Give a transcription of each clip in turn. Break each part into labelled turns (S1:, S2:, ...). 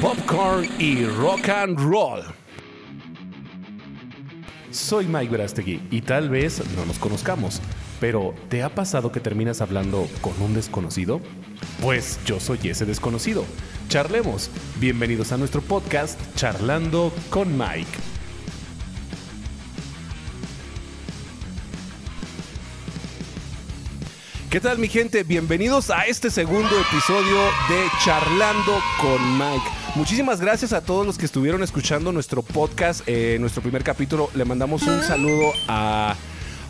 S1: popcorn y rock and roll. Soy Mike Verastegui y tal vez no nos conozcamos, pero ¿te ha pasado que terminas hablando con un desconocido? Pues yo soy ese desconocido. Charlemos. Bienvenidos a nuestro podcast Charlando con Mike. ¿Qué tal mi gente? Bienvenidos a este segundo episodio de Charlando con Mike. Muchísimas gracias a todos los que estuvieron escuchando nuestro podcast, eh, nuestro primer capítulo. Le mandamos un saludo a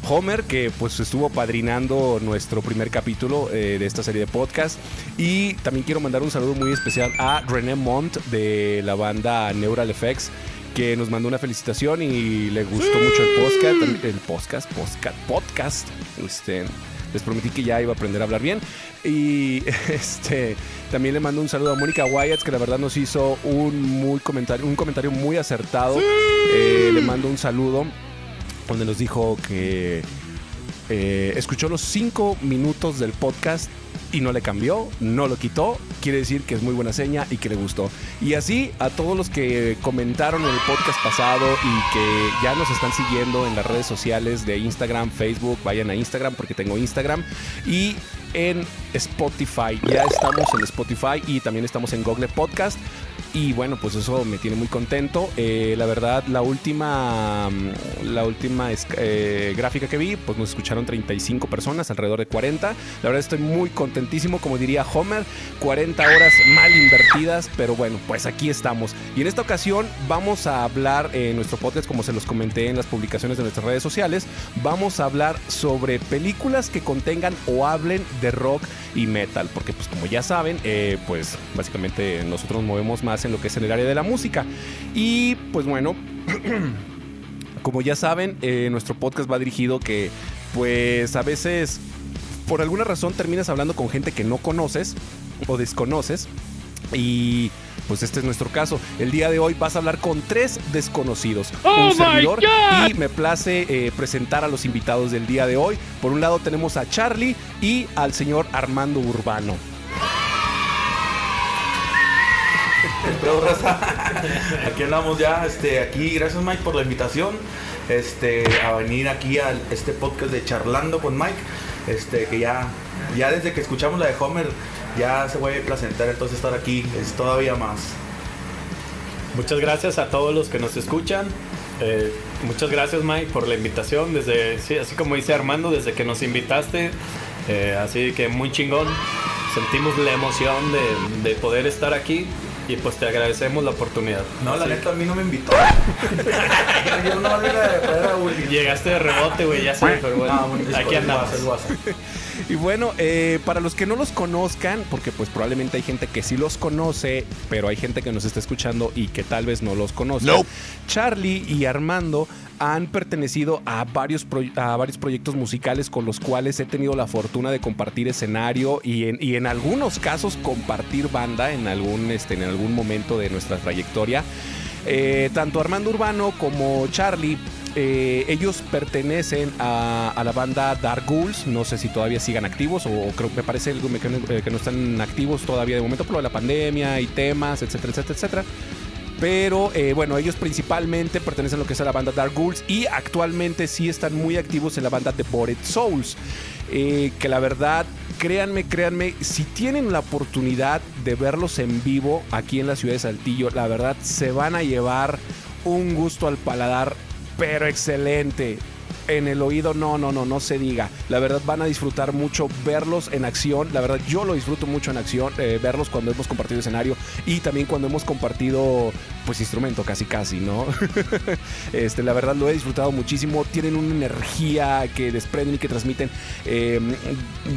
S1: Homer, que pues estuvo padrinando nuestro primer capítulo eh, de esta serie de podcast. Y también quiero mandar un saludo muy especial a René Mont de la banda Neural Effects que nos mandó una felicitación y le gustó mucho el podcast, el podcast, podcast, podcast. Este, les prometí que ya iba a aprender a hablar bien. Y este también le mando un saludo a Mónica Wyatt, que la verdad nos hizo un muy comentario, un comentario muy acertado. Eh, le mando un saludo donde nos dijo que eh, escuchó los cinco minutos del podcast y no le cambió, no lo quitó, quiere decir que es muy buena seña y que le gustó. Y así a todos los que comentaron en el podcast pasado y que ya nos están siguiendo en las redes sociales de Instagram, Facebook, vayan a Instagram porque tengo Instagram y en Spotify. Ya estamos en Spotify y también estamos en Google Podcast. Y bueno, pues eso me tiene muy contento. Eh, la verdad, la última, mm, la última eh, gráfica que vi, pues nos escucharon 35 personas, alrededor de 40. La verdad estoy muy contentísimo, como diría Homer, 40 horas mal invertidas, pero bueno, pues aquí estamos. Y en esta ocasión vamos a hablar en nuestro podcast, como se los comenté en las publicaciones de nuestras redes sociales, vamos a hablar sobre películas que contengan o hablen de rock y metal, porque pues como ya saben, eh, pues básicamente nosotros nos movemos más en lo que es en el área de la música. Y pues bueno, como ya saben, eh, nuestro podcast va dirigido que pues a veces por alguna razón terminas hablando con gente que no conoces o desconoces. Y pues este es nuestro caso. El día de hoy vas a hablar con tres desconocidos.
S2: Oh
S1: un servidor. Y me place eh, presentar a los invitados del día de hoy. Por un lado tenemos a Charlie y al señor Armando Urbano.
S3: Pero, raza, aquí andamos ya, este, aquí, gracias Mike por la invitación, este, a venir aquí a este podcast de Charlando con Mike, este, que ya, ya desde que escuchamos la de Homer, ya se fue placentar, entonces estar aquí es todavía más.
S4: Muchas gracias a todos los que nos escuchan. Eh, muchas gracias Mike por la invitación, desde, sí, así como dice Armando, desde que nos invitaste, eh, así que muy chingón. Sentimos la emoción de, de poder estar aquí y pues te agradecemos la oportunidad.
S3: No, la neta a mí no me invitó. Yo no a a.
S4: Llegaste de rebote, güey, ya sé, pero bueno,
S3: Ah, un disco,
S4: aquí
S3: el
S4: andamos.
S1: Y bueno, eh, para los que no los conozcan, porque pues probablemente hay gente que sí los conoce, pero hay gente que nos está escuchando y que tal vez no los conoce. Charlie y Armando han pertenecido a varios, a varios proyectos musicales con los cuales he tenido la fortuna de compartir escenario y en, y en algunos casos compartir banda en algún, este, en algún momento de nuestra trayectoria. Eh, tanto Armando Urbano como Charlie, eh, ellos pertenecen a, la banda Dark Ghouls. No sé si todavía sigan activos o, creo me parece que, no- eh, que no están activos todavía de momento por lo de la pandemia y temas, etcétera, etcétera, etcétera. Pero eh, bueno, ellos principalmente pertenecen a lo que es a la banda Dark Ghouls y actualmente sí están muy activos en la banda Devoted Souls. Que la verdad, créanme, créanme, si tienen la oportunidad de verlos en vivo aquí en la ciudad de Saltillo, la verdad se van a llevar un gusto al paladar, pero excelente. En el oído, no, no, no, no se diga. La verdad van a disfrutar mucho verlos en acción. La verdad yo lo disfruto mucho en acción, eh, verlos cuando hemos compartido escenario y también cuando hemos compartido, pues instrumento, casi, casi, ¿no? este, la verdad lo he disfrutado muchísimo. Tienen una energía que desprenden y que transmiten eh,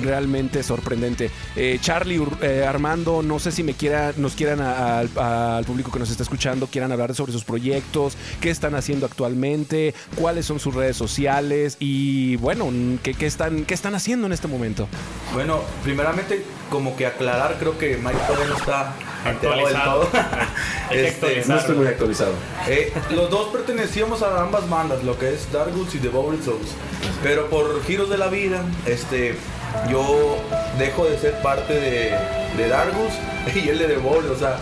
S1: realmente sorprendente. Eh, Charlie, eh, Armando, no sé si me quiera, nos quieran al público que nos está escuchando, quieran hablar sobre sus proyectos, qué están haciendo actualmente, cuáles son sus redes sociales y bueno, qué, qué están, qué están haciendo en este momento.
S3: Bueno, primeramente, como que aclarar, creo que Mike todavía no está enterado del
S4: Actualizado.
S3: todo.
S4: Hay que
S3: Este, no estoy muy
S1: actualizado.
S3: Eh, los dos pertenecíamos a ambas bandas, lo que es Dark Ghouls y The Bowling Souls. Pero por giros de la vida, este, yo dejo de ser parte de, de Dargus y él de Devol, o sea,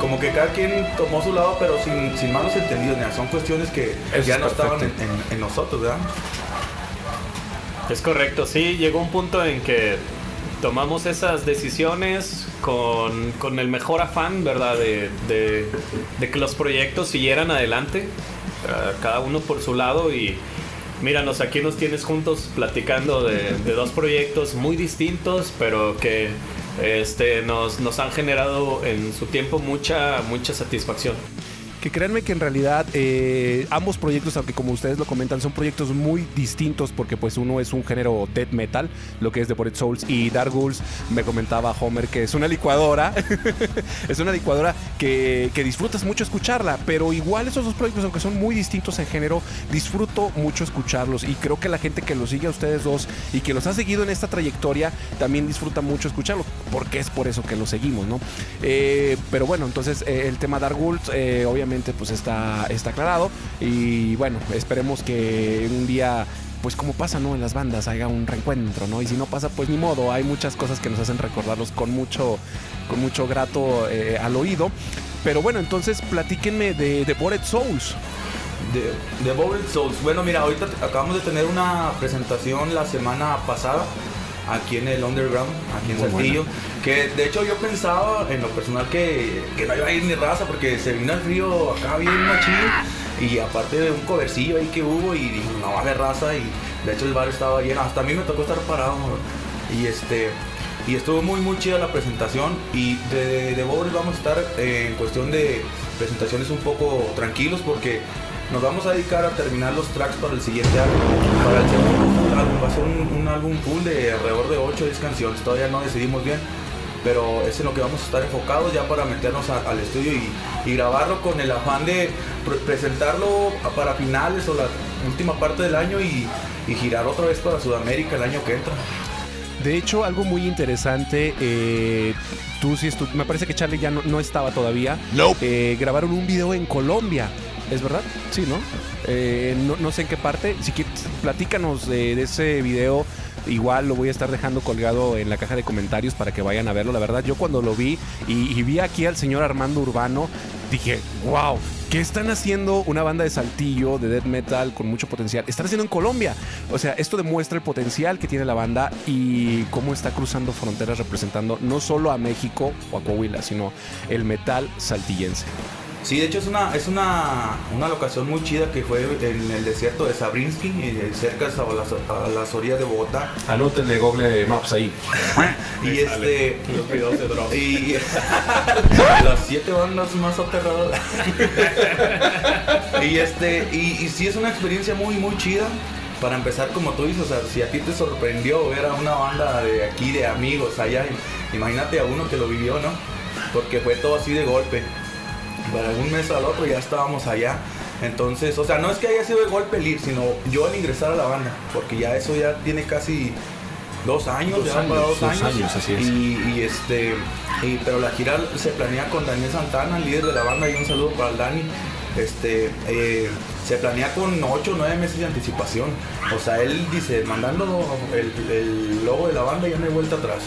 S3: como que cada quien tomó su lado, pero sin, sin malos entendidos, mira, son cuestiones que
S1: Eso
S3: ya no estaban en,
S1: perfecto.
S3: en- en nosotros, ¿verdad?
S4: Es correcto, sí, llegó un punto en que tomamos esas decisiones con, con el mejor afán, ¿verdad? De, de- que los proyectos siguieran adelante, eh, cada uno por su lado y míranos, aquí nos tienes juntos platicando de, de dos proyectos muy distintos, pero que este, nos, nos han generado en su tiempo mucha, mucha satisfacción.
S1: Que créanme que en realidad eh, ambos proyectos, aunque como ustedes lo comentan, son proyectos muy distintos porque pues uno es un género death metal, lo que es The Bored Souls, y Dark Ghouls, me comentaba Homer que es una licuadora, es una licuadora que, que disfrutas mucho escucharla, pero igual esos dos proyectos, aunque son muy distintos en género, disfruto mucho escucharlos y creo que la gente que los sigue a ustedes dos y que los ha seguido en esta trayectoria también disfruta mucho escucharlos, porque es por eso que los seguimos, ¿no? Eh, pero bueno, entonces eh, el tema Dark Ghouls eh, obviamente pues está, está aclarado y bueno, esperemos que un día pues como pasa, ¿no? En las bandas haya un reencuentro, ¿no? Y si no pasa, pues ni modo, hay muchas cosas que nos hacen recordarlos con mucho, con mucho grato eh, al oído. Pero bueno, entonces platíquenme de, de Bored Souls.
S3: De, de Bowled Souls. Bueno, mira, ahorita acabamos de tener una presentación la semana pasada aquí en el Underground, aquí en
S1: Muy
S3: Saltillo. Que de hecho yo pensaba en lo personal que, que no iba a ir ni raza porque se vino el frío acá bien machín. Y aparte de un covercillo ahí que hubo y dije, no va a haber raza. Y de hecho el bar estaba lleno. Hasta a mí me tocó estar parado. Y este. Y estuvo muy muy chida la presentación y de, de, de vamos a estar eh, en cuestión de presentaciones un poco tranquilos porque nos vamos a dedicar a terminar los tracks para el siguiente álbum. Para el segundo álbum va a ser un, un álbum full de alrededor de 8 o 10 canciones, todavía no decidimos bien, pero es en lo que vamos a estar enfocados ya para meternos a- al estudio y, y grabarlo con el afán de pre- presentarlo para finales o la última parte del año y, y girar otra vez para Sudamérica el año que entra.
S1: De hecho, algo muy interesante, eh, tú sí me parece que Charlie ya no, no estaba todavía. Eh, grabaron un video en Colombia, ¿es verdad? Sí, ¿no? Eh, no, no sé en qué parte. Si quieres, platícanos de, de ese video. Igual lo voy a estar dejando colgado en la caja de comentarios para que vayan a verlo. La verdad, yo cuando lo vi y, y vi aquí al señor Armando Urbano, dije, wow, ¿qué están haciendo una banda de saltillo, de death metal con mucho potencial? Están haciendo en Colombia. O sea, esto demuestra el potencial que tiene la banda y cómo está cruzando fronteras representando no solo a México o a Coahuila, sino el metal saltillense.
S3: Sí, de hecho es una, es una, una locación muy chida que fue en el desierto de Sabrinsky, eh, cerca a las, a las orillas de Bogotá.
S1: Anótenle Google Maps ahí.
S3: Y este.
S4: Los videos de drogas.
S3: Y las siete bandas más aterradoras. y este, y, y sí es una experiencia muy, muy chida. Para empezar, como tú dices, o sea, si a ti te sorprendió ver a una banda de aquí, de amigos allá, imagínate a uno que lo vivió, ¿no? Porque fue todo así de golpe. Para un mes al otro ya estábamos allá. Entonces, o sea, no es que haya sido de golpe el ir, sino yo al ingresar a la banda, porque ya eso ya tiene casi dos años,
S1: Dos
S3: ya van para
S1: años,
S3: dos,
S1: dos
S3: años.
S1: años, así es.
S3: Y, y este, y- pero la gira se planea con Daniel Santana, el líder de la banda, y un saludo para el Dani. Este, eh, se planea con 8 o 9 meses de anticipación. O sea, él dice, mandando el, el logo de la banda ya no hay vuelta atrás.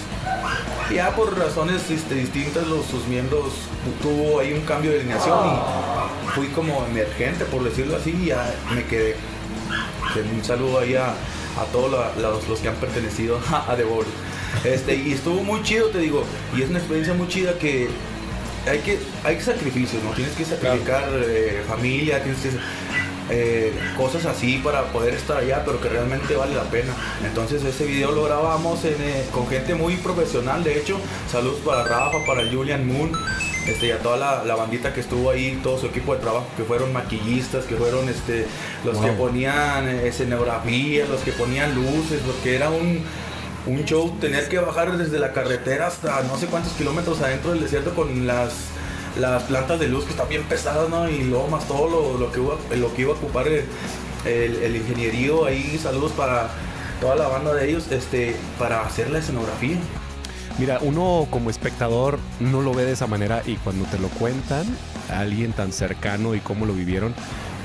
S3: Ya por razones este, distintas los, sus miembros tuvo ahí un cambio de alineación y fui como emergente, por decirlo así, y ya me quedé. Que Un saludo ahí a, a todos la- los, los que han pertenecido a The Board. Este, y estuvo muy chido, te digo, y es una experiencia muy chida que hay que hay sacrificios, ¿no? Tienes que sacrificar eh, familia, tienes que eh, cosas así para poder estar allá, pero que realmente vale la pena. Entonces ese video lo grabamos en, eh, con gente muy profesional, de hecho, saludos para Rafa, para Julian Moon, este, y a toda la, la bandita que estuvo ahí, todo su equipo de trabajo, que fueron maquillistas, que fueron este, los que ponían eh, escenografía, los que ponían luces, porque era un, un show. Tener que bajar desde la carretera hasta no sé cuántos kilómetros adentro del desierto con las las plantas de luz que están bien pesadas, ¿no? Y luego más todo lo, lo que, iba, lo que iba a ocupar el, el, ingenierío ahí, saludos para toda la banda de ellos, este, para hacer la escenografía.
S1: Mira, uno como espectador no lo ve de esa manera y cuando te lo cuentan, alguien tan cercano y cómo lo vivieron,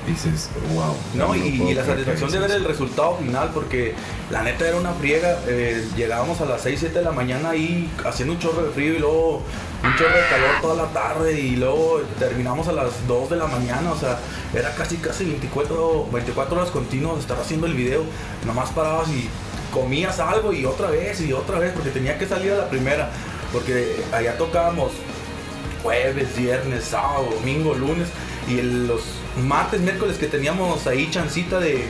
S2: dices, wow.
S3: No, y, la satisfacción de ver el resultado final, porque la neta era una friega. Eh, llegábamos a las 6, 7 de la mañana ahí haciendo un chorro de frío y luego un chorro de calor toda la tarde y luego terminamos a las 2 de la mañana. O sea, era casi, casi 24, 24 horas continuas estar haciendo el video. Nomás parabas y comías algo y otra vez y otra vez, porque tenía que salir a la primera. Porque allá tocábamos jueves, viernes, sábado, domingo, lunes y los martes, miércoles que teníamos ahí chancita de,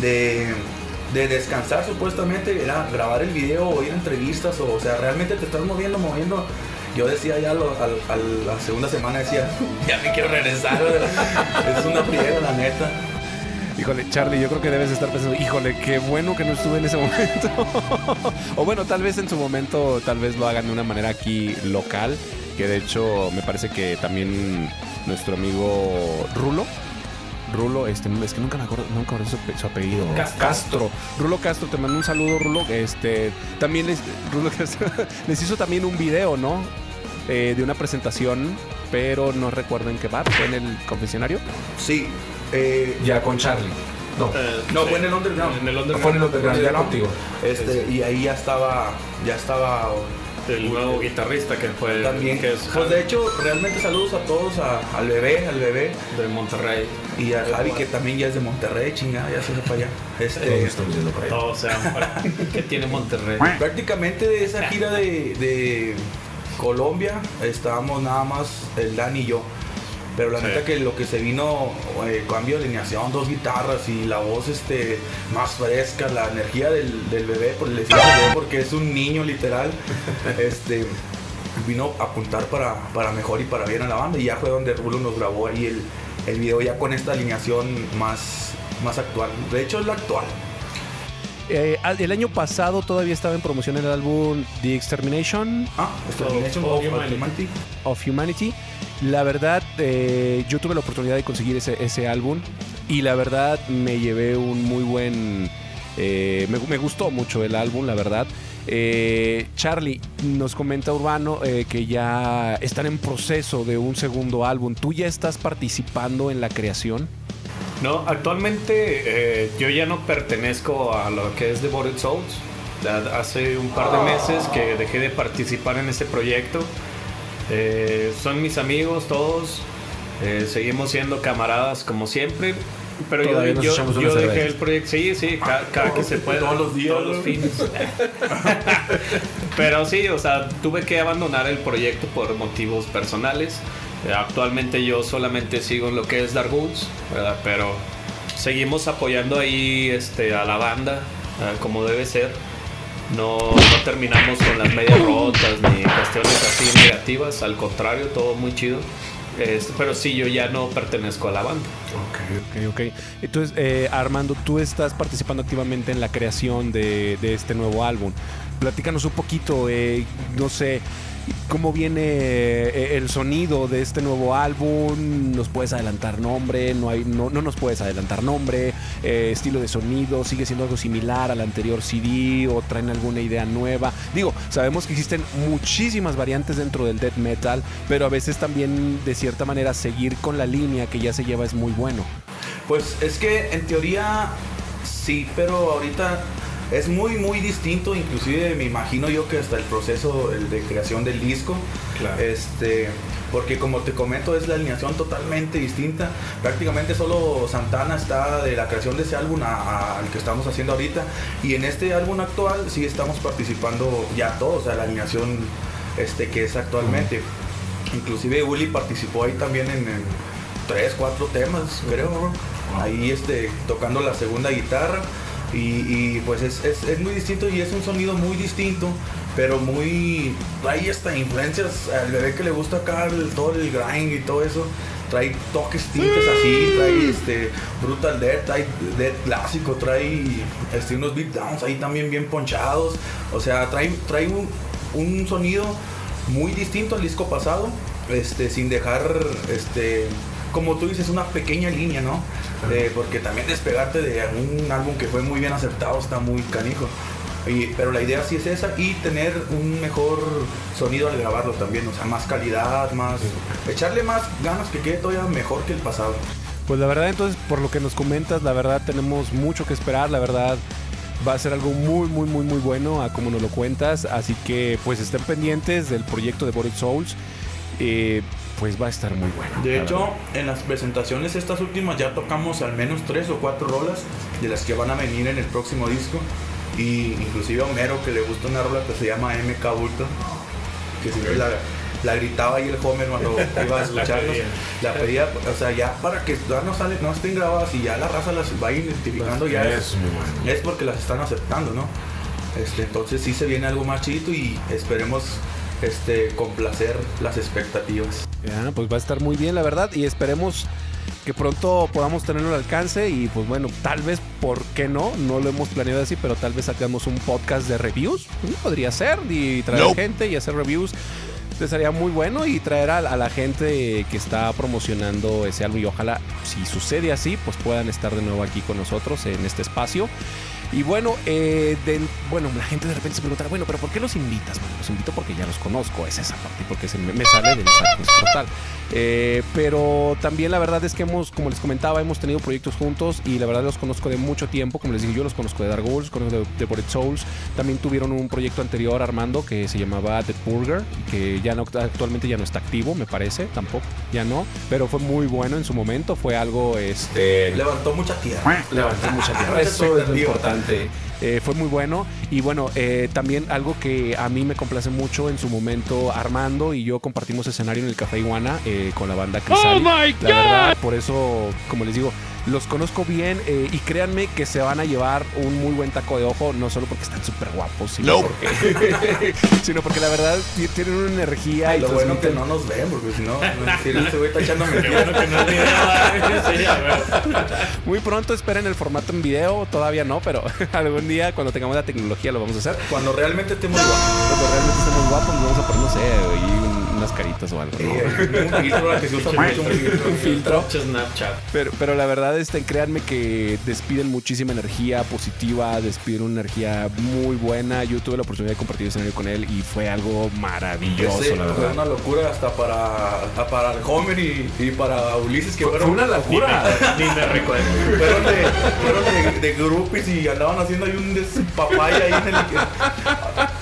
S3: de, descansar supuestamente, era grabar el video o ir a entrevistas, o, sea, realmente te estás moviendo, moviendo. Yo decía ya a, la segunda semana, decía, ya me quiero regresar, es una friega la neta.
S1: Híjole, Charlie, yo creo que debes estar pensando, híjole, qué bueno que no estuve en ese momento. o bueno, tal vez en su momento, tal vez lo hagan de una manera aquí local, que de hecho me parece que también nuestro amigo Rulo. Rulo, este, es que nunca me acuerdo, nunca me acuerdo su, apellido. Castro. Rulo Castro, te mando un saludo, Rulo. Este, también les, Rulo les hizo también un video, ¿no? Eh, de una presentación, pero no recuerdo en qué bar, fue en el confesionario.
S3: Sí, eh,
S1: ya con Charlie.
S3: No, eh, no fue en el Underground.
S1: En el Underground. Fue en el Underground, ya contigo.
S3: Este, y ahí ya estaba, ya estaba
S4: el nuevo guitarrista que fue
S3: también. que es pues de hecho realmente saludos a todos al bebé al bebé.
S4: De Monterrey.
S3: Y a Javi que también ya es de Monterrey chingada ya se fue para allá. Este
S4: todos sea ¿qué tiene Monterrey
S3: prácticamente de esa gira de, de Colombia estábamos nada más el Dan y yo pero la neta que lo que se vino, eh, cambio de alineación, dos guitarras y la voz este más fresca, la energía del, bebé, por el porque es un niño literal, este vino a apuntar para, para mejor y para bien a la banda. Y ya fue donde Rulo nos grabó ahí el, el video ya con esta alineación más, más actual. De hecho es la actual.
S1: Eh, el año pasado todavía estaba en promoción el álbum The Extermination.
S3: Ah, Extermination of, Humanity.
S1: Of Humanity. La verdad, eh, yo tuve la oportunidad de conseguir ese, álbum y la verdad me llevé un muy buen... Eh, me, gustó mucho el álbum, la verdad. Charlie, nos comenta Urbano que ya están en proceso de un segundo álbum. ¿Tú ya estás participando en la creación?
S4: No, actualmente eh, yo ya no pertenezco a lo que es Devoted Souls. Hace un par de meses que dejé de participar en ese proyecto. Eh, son mis amigos todos. Eh, seguimos siendo camaradas como siempre. Pero yo, yo, dejé el proyecto. Sí, sí, cada, que se puede.
S3: Todos los días.
S4: Todos los fines. Pero sí, o sea, tuve que abandonar el proyecto por motivos personales. Eh, actualmente yo solamente sigo lo que es Dark Woods, pero seguimos apoyando ahí este, a la banda eh, como debe ser. No, terminamos con las medias rotas ni cuestiones así negativas, al contrario, todo muy chido. Este, pero sí, yo ya no pertenezco a la banda.
S1: Ok, ok, ok. Entonces, eh, Armando, tú estás participando activamente en la creación de, de este nuevo álbum. Platícanos un poquito, no sé, cómo viene eh, el sonido de este nuevo álbum. ¿Nos puedes adelantar nombre? No, hay, no, nos puedes adelantar nombre. Eh, estilo de sonido, ¿sigue siendo algo similar al anterior CD o traen alguna idea nueva? Digo, sabemos que existen muchísimas variantes dentro del death metal, pero a veces también de cierta manera seguir con la línea que ya se lleva es muy bueno.
S3: Pues es que en teoría sí, pero ahorita es muy muy distinto inclusive me imagino yo que hasta el proceso de creación del disco. Este porque como te comento es la alineación totalmente distinta. Prácticamente solo Santana está de la creación de ese álbum al que estamos haciendo ahorita. Y en este álbum actual sí estamos participando ya todos o sea la alineación este que es actualmente. Inclusive Uli participó ahí también en, tres cuatro temas creo ahí este tocando la segunda guitarra y, pues es, muy distinto y es un sonido muy distinto, pero muy. Trae hasta influencias al bebé que le gusta acá todo el grind y todo eso. Trae toques tintes así, trae este Brutal Death, trae Death clásico, trae este, unos beatdowns ahí también bien ponchados. O sea, trae, trae un, sonido muy distinto al disco pasado, este, sin dejar este como tú dices, una pequeña línea, ¿no? porque también despegarte de un álbum que fue muy bien acertado está muy canijo. pero la idea sí es esa y tener un mejor sonido al grabarlo también, o sea, más calidad, más... Echarle más ganas que quede todavía mejor que el pasado.
S1: Pues la verdad, entonces, por lo que nos comentas, la verdad tenemos mucho que esperar, la verdad va a ser algo muy, muy, muy, muy bueno a como nos lo cuentas. Así que pues estén pendientes del proyecto de Body Souls. Eh, pues va a estar muy bueno.
S3: De hecho, en las presentaciones estas últimas ya tocamos al menos tres o cuatro rolas de las que van a venir en el próximo disco. Y inclusive a Homero que le gusta una rola que se llama MK Ultra, que siempre la, la gritaba ahí el Homer cuando iba a escucharlos. La pedía, o sea, ya para que ya no sale, no estén grabadas y ya la raza las va identificando ya es, es porque las están aceptando, ¿no? Este, entonces sí se viene algo más chido y esperemos este, complacer las expectativas.
S1: Ya, pues va a estar muy bien, la verdad, y esperemos que pronto podamos tenerlo al alcance y pues bueno, tal vez, ¿por qué no? No lo hemos planeado así, pero tal vez sacamos un podcast de reviews. Podría ser, y traer gente y hacer reviews. Sería muy bueno y traer a, a, la gente que está promocionando ese álbum y ojalá, si sucede así, pues puedan estar de nuevo aquí con nosotros en este espacio. Y bueno, eh, de, bueno, la gente de repente se preguntará, bueno, pero ¿por qué los invitas? Bueno, los invito porque ya los conozco, es esa parte, porque se me, me sale del saco total. Eh, pero también la verdad es que hemos, como les comentaba, hemos tenido proyectos juntos y la verdad los conozco de mucho tiempo. Como les digo, yo los conozco de Dark Souls, conozco de, de Bored Souls. También tuvieron un proyecto anterior, Armando, que se llamaba Dead Burger, que ya no, actualmente ya no está activo, me parece, tampoco, ya no. Pero fue muy bueno en su momento, fue algo, este...
S3: Levantó mucha tierra.
S1: Levantó mucha tierra. Eso es lo importante. Eh, fue muy bueno. Y bueno, eh, también algo que a mí me complace mucho en su momento, Armando y yo compartimos escenario en el Café Iguana eh, con la banda Crisali.
S2: ¡Oh, my God!
S1: La verdad, por eso, como les digo, los conozco bien eh, y créanme que se van a llevar un muy buen taco de ojo, no solo porque están súper guapos, sino,
S3: No.
S1: porque, sino porque la verdad ti- tienen una energía y
S3: Lo bueno que no nos ven, porque si no, si no, echando
S4: Qué
S3: mentiras.
S4: bueno que no.
S1: Muy pronto esperen el formato en video, todavía no, pero algún día cuando tengamos la tecnología lo vamos a hacer.
S3: Cuando realmente estemos guapos.
S1: Cuando realmente estemos guapos, nos vamos a poner, no sé, ahí un- unas caritas o algo. ¿no?
S3: Eh, un filtro que se usa mucho, un filtro.
S1: Un filtro.
S4: Pinche Snapchat.
S1: Pero, pero la verdad, este, créanme que despiden muchísima energía positiva, despiden una energía muy buena. Yo tuve la oportunidad de compartir escenario con él y fue algo maravilloso, la
S3: fue
S1: verdad.
S3: una locura hasta para, para el Homer y, y para Ulises que fueron,
S1: locura.
S4: Ni me recuerdo.
S3: fueron, de, fueron de, de groupies y andaban haciendo ahí un despapaya ahí en el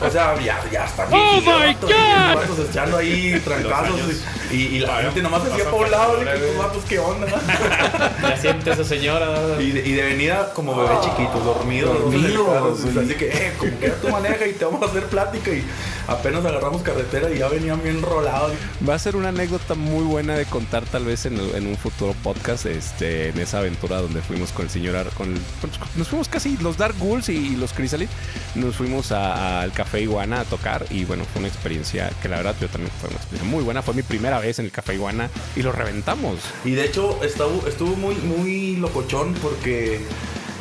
S3: o sea ya, ya están
S2: Oh my God.
S3: echando ahí trancazos
S4: años.
S3: y, y la gente nomás hacía por un lado y que
S4: ahí.
S3: estos vatos qué onda
S4: Ya siente esa señora.
S3: y de, y de venida como bebé chiquito, dormido, dormido. Así que, eh, como que tú manejas y te vamos a hacer plática y apenas agarramos carretera y ya venían bien rolados.
S1: Va a ser una anécdota muy buena de contar tal vez en, en un futuro podcast, este, en esa aventura donde fuimos con el señor, Ar- con, el- con- nos fuimos casi los Dark Ghouls y, y los Chrysalis, nos fuimos al Café Iguana a tocar y bueno, fue una experiencia que la verdad yo también fue una experiencia muy buena, fue mi primera vez en el Café Iguana y lo reventamos.
S3: Y de hecho estuvo, estuvo muy, muy locochón porque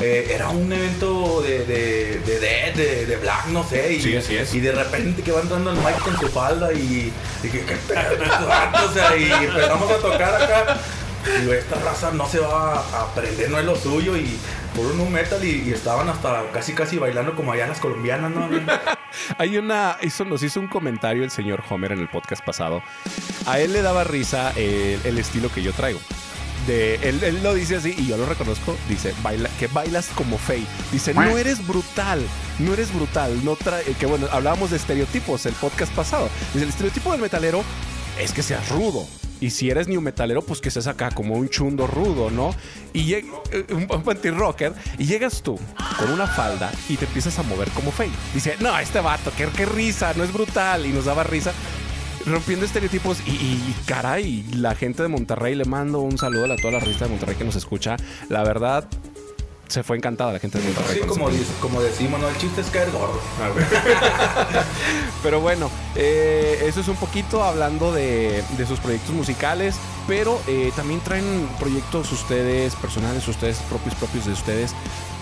S3: eh, era un evento de, de, de Dead, de, de Black, no sé. Y,
S1: Sí, así es.
S3: Y de repente que va entrando el Mike con su falda y, y que, ¿qué pedo, estos vatos? O sea, y empezamos a tocar acá. Y esta raza no se va a aprender, no es lo suyo. Y por un metal y, y estaban hasta casi casi bailando como allá las colombianas, ¿no?
S1: Hay una, eso nos hizo un comentario el señor Homer en el podcast pasado. A él le daba risa el, estilo que yo traigo. De, él, lo dice así y yo lo reconozco. Dice baila, que bailas como Faye. Dice, no eres brutal, no eres brutal. No trae, que bueno, hablábamos de estereotipos el podcast pasado. Dice, el estereotipo del metalero es que seas rudo. Y si eres new metalero, pues que seas acá como un chundo rudo, ¿no? Y eh, un, un rocker y llegas tú con una falda y te empiezas a mover como Faye. Dice, no, este vato, qué, qué risa, no es brutal. Y nos daba risa. Rompiendo estereotipos y, y, caray, la gente de Monterrey le mando un saludo a toda la revista de Monterrey que nos escucha. La verdad, se fue encantada la gente de Monterrey.
S3: Así
S1: con
S3: como, como decimos, ¿no? El chiste es caer gordo.
S1: Pero bueno, eh, eso es un poquito hablando de, de sus proyectos musicales, pero eh, también traen proyectos ustedes, personales, ustedes propios, propios de ustedes.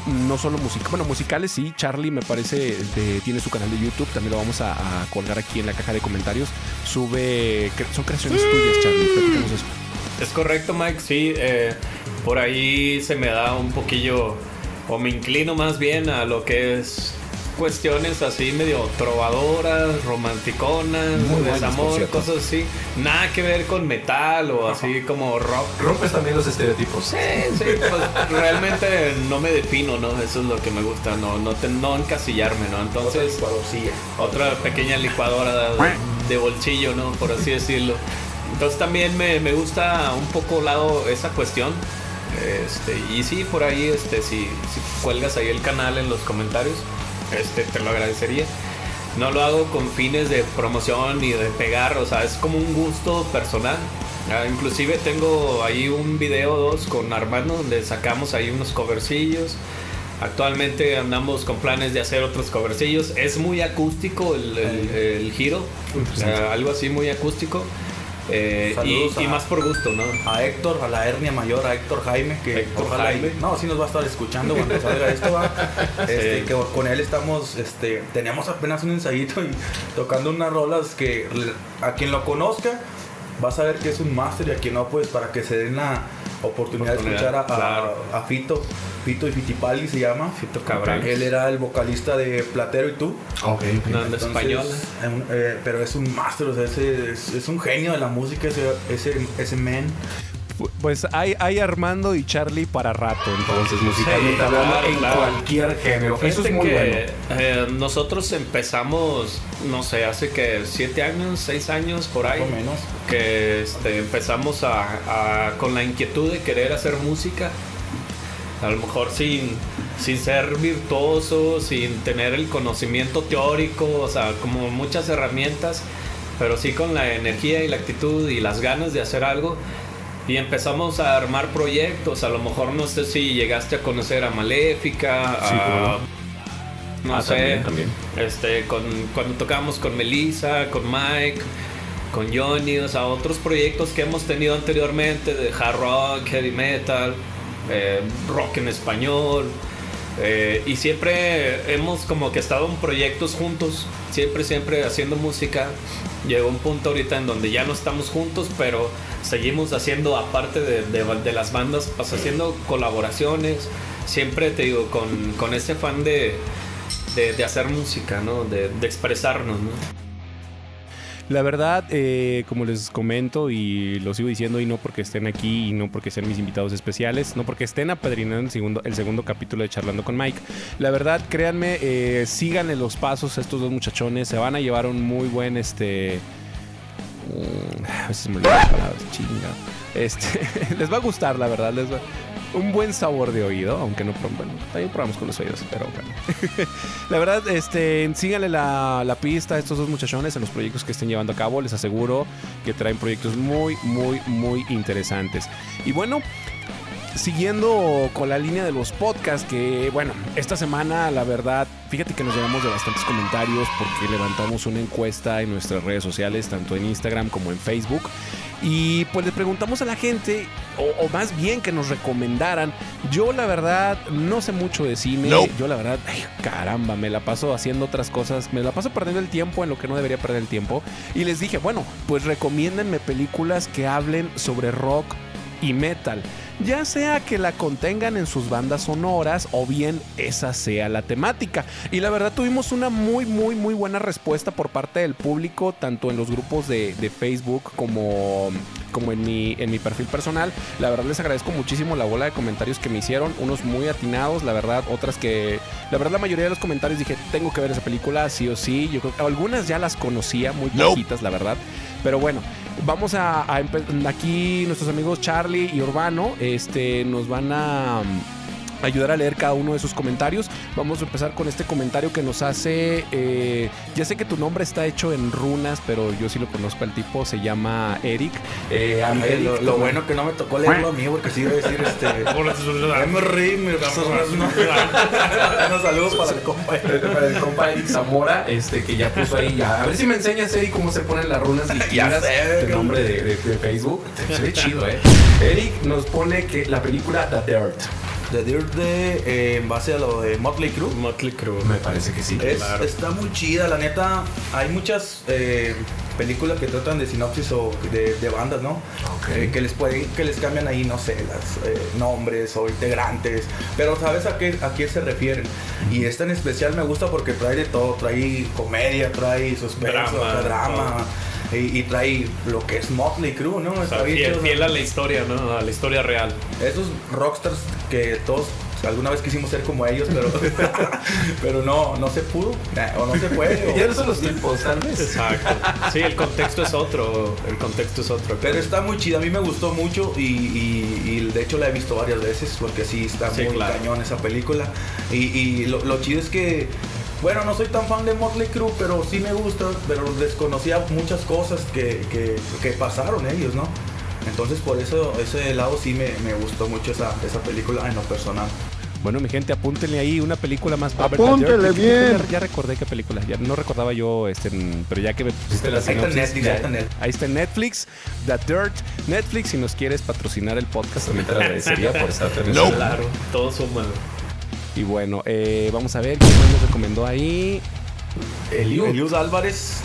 S1: No solo música, bueno, musicales sí, Charlie me parece de- tiene su canal de YouTube, también lo vamos a, a colgar aquí en la caja de comentarios. Sube, cre- son creaciones tuyas, Charlie, eso.
S4: Es correcto, Mike. Sí, eh, por ahí se me da un poquillo, o me inclino más bien a lo que es cuestiones así medio trovadoras, romanticonas,
S1: Muy
S4: desamor, cosas así. Nada que ver con metal o así como rock.
S1: Rompes también los estereotipos.
S4: Sí, sí, pues realmente no me defino, ¿no? Eso es lo que me gusta, no, no, te- no encasillarme, ¿no? Entonces,
S3: licuadorcilla.
S4: otra pequeña licuadora de, de bolsillo, ¿no? Por así decirlo. Entonces también me, me gusta un poco lado esa cuestión. Este, y sí, por ahí, este, si, si cuelgas ahí el canal en los comentarios, este, te lo agradecería. No lo hago con fines de promoción ni de pegar, o sea, es como un gusto personal. Ah, inclusive tengo ahí un video o dos con Armando donde sacamos ahí unos covercillos. Actualmente andamos con planes de hacer otros covercillos. Es muy acústico el, el- el giro, o sea, algo así muy acústico. Eh, y, más por gusto, ¿no?
S3: A Héctor, a la hernia mayor, a Héctor Jaime, que
S4: Héctor
S3: ojalá y- no, sí nos va a estar escuchando cuando salga esto, va. Este,
S4: Sí.
S3: que con él estamos, este, teníamos apenas un ensayito y tocando unas rolas que a quien lo conozca va a saber que es un máster y a quien no, pues para que se den la oportunidad, de escuchar a, a-
S4: claro.
S3: a Fito, Fito y Fitipaldi se llama.
S4: Fito Cabral.
S3: Él era el vocalista de Platero y tú.
S1: Ok,
S4: onda
S3: Entonces,
S4: española.
S3: eh, pero es un máster, o sea, ese, es, es un genio de la música, ese, ese, ese man.
S1: Pues hay, hay Armando y Charlie para rato, entonces, musicalmente
S4: Sí,
S1: hablando,
S4: claro,
S1: en
S4: claro.
S1: cualquier género. Eso es muy
S4: que,
S1: bueno.
S4: eh, nosotros empezamos, no sé, hace que siete años, seis años por ahí.
S3: Más o menos.
S4: que este, empezamos a, a- con la inquietud de querer hacer música, a lo mejor sin, sin ser virtuoso, sin tener el conocimiento teórico, o sea, como muchas herramientas, pero sí con la energía y la actitud y las ganas de hacer algo. Y empezamos a armar proyectos, a lo mejor no sé si llegaste a conocer a Maléfica,
S1: Sí,
S4: a-
S1: no.
S4: no
S1: Ah,
S4: sé,
S1: también, también.
S4: este, con, cuando tocamos con Melissa, con Mike, con Johnny, o sea, otros proyectos que hemos tenido anteriormente de hard rock, heavy metal, eh, rock en español. eh, y siempre hemos como que estado en proyectos juntos, siempre, siempre haciendo música. Llegó un punto ahorita en donde ya no estamos juntos, pero seguimos haciendo, aparte de, las bandas, pues haciendo colaboraciones. Siempre te digo, con, con ese fan de, de, de hacer música, ¿no? De expresarnos, ¿no?
S1: La verdad, eh, como les comento y lo sigo diciendo, y no porque estén aquí y no porque sean mis invitados especiales, no porque estén apadrinando el segundo, el segundo capítulo de Charlando con Mike. La verdad, créanme, eh, síganle los pasos a estos dos muchachones, se van a llevar un muy buen este. mm, a veces me olvidan las palabras, chinga. Este, les va a gustar, la verdad, les va. Un buen sabor de oído, aunque no, bueno, también probamos con los oídos, pero bueno. La verdad, este, síganle la, la pista a estos dos muchachones en los proyectos que estén llevando a cabo. Les aseguro que traen proyectos muy, muy, muy interesantes. Y bueno, siguiendo con la línea de los podcasts, que bueno, esta semana la verdad, fíjate que nos llevamos de bastantes comentarios porque levantamos una encuesta en nuestras redes sociales, tanto en Instagram como en Facebook. Y pues le preguntamos a la gente, o, o más bien que nos recomendaran. Yo la verdad no sé mucho de cine. Yo la verdad, ay, caramba, me la paso haciendo otras cosas. Me la paso perdiendo el tiempo en lo que no debería perder el tiempo. Y les dije, bueno, pues recomiéndenme películas que hablen sobre rock y metal. Ya sea que la contengan en sus bandas sonoras o bien esa sea la temática. Y la verdad tuvimos una muy, muy, muy buena respuesta por parte del público, tanto en los grupos de, de Facebook como, como en, mi, en mi perfil personal. La verdad les agradezco muchísimo la bola de comentarios que me hicieron, unos muy atinados, la verdad, otras que... La verdad la mayoría de los comentarios dije, tengo que ver esa película, sí o sí. Yo creo que algunas ya las conocía, muy poquitas, la verdad. Pero bueno, vamos a, a aquí nuestros amigos Charlie y Urbano este, nos van a ayudar a leer cada uno de sus comentarios. Vamos a empezar con este comentario que nos hace. eh, ya sé que tu nombre está hecho en runas, pero yo sí lo conozco al tipo. Se llama Eric. Eh, a Eric,
S3: lo, lo bueno que no me tocó leerlo a mí, porque sí iba a decir este. Unos saludos para el compa.
S1: Para el compa Eric Zamora, este, que ya puso ahí. ya- a ver si me enseñas, Eric, cómo se ponen las runas
S3: sé,
S1: el nombre de, de- de Facebook. Se ve chido, ¿eh? Eric nos pone que la película The Dirt.
S3: The Dirt de, eh, en base a lo de Motley Crue.
S4: Motley Crue.
S1: Me parece que sí.
S3: Es-
S4: Claro.
S3: Está muy chida, la neta. Hay muchas eh, películas que tratan de sinopsis o de, de bandas, ¿no?
S1: Ok.
S3: Eh, que les pueden, que les cambian ahí, no sé, los nombres o integrantes, pero sabes a qué, a qué se refieren. Y esta en especial me gusta porque trae de todo, trae comedia, trae suspenso,
S4: Drama,
S3: drama. Y, y trae lo que es Motley Crue, ¿no?
S4: O sea,
S3: Está bien
S4: fiel,
S3: chido.
S4: fiel a la historia, ¿no? A la historia real.
S3: Esos rockstars que todos alguna vez quisimos ser como ellos, pero, pero no, no se pudo, o no se puede.
S1: Ya no son los tiempos, tal vez.
S4: Exacto. Sí, el contexto es otro. El contexto es otro.
S3: Pero está muy chida, a mí me gustó mucho y, y- y de hecho la he visto varias veces porque sí está
S4: Sí,
S3: muy
S4: claro.
S3: cañón esa película. Y, y lo, lo chido es que, bueno, no soy tan fan de Motley Crue, pero sí me gusta, pero desconocía muchas cosas que, que- que pasaron ellos, ¿no? Entonces por eso ese lado sí me, me gustó mucho esa, esa película en lo personal.
S1: Bueno, mi gente, apúntenle ahí una película más.
S2: Apúntenle bien.
S1: Ya, ya recordé qué película. Ya no recordaba yo, este, pero ya que me pusiste la
S3: Ahí está
S1: sinopsis,
S3: Netflix,
S1: ya-
S3: ahí está Netflix.
S1: ahí está Netflix. The Dirt. Netflix, si nos quieres patrocinar el podcast, también te agradecería por estarte en el-
S4: Claro, todo suma.
S1: Y bueno, eh, vamos a ver quién más nos recomendó ahí.
S3: Eliud, Eliud Álvarez,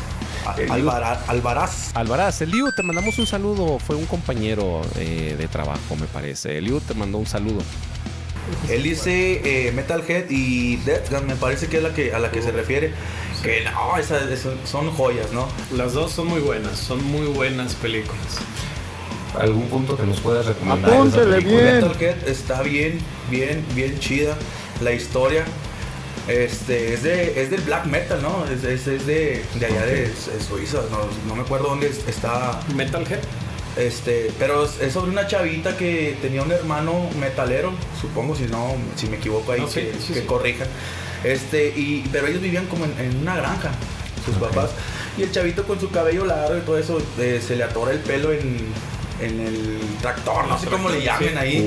S1: Eliud.
S3: Alvara- Alvaraz.
S1: Alvaraz, Eliu, te mandamos un saludo. Fue un compañero eh, de trabajo, me parece. Eliu te mandó un saludo.
S3: Él dice eh, Metalhead y Death Gun, me parece que es la que, a la que se refiere. Que no, esas, esas son joyas, ¿no?
S4: Las dos son muy buenas, son muy buenas películas.
S1: ¿Algún punto que nos puedas recomendar?
S2: Apúntele bien.
S3: Metalhead está bien, bien, bien chida. La historia este, es, de, es del black metal, ¿no? Es, es- es de, de allá de, de Suiza, no, no me acuerdo dónde es- está.
S4: Metalhead.
S3: Este, pero es, sobre una chavita que tenía un hermano metalero, supongo, si no, si me equivoco ahí, que,
S4: sí,
S3: que
S4: sí.
S3: corrijan. Este, y, pero ellos vivían como en, en una granja, sus papás. Y el chavito con su cabello largo y todo eso, eh, se le atora el pelo en, en el tractor, no sé cómo le llamen ahí.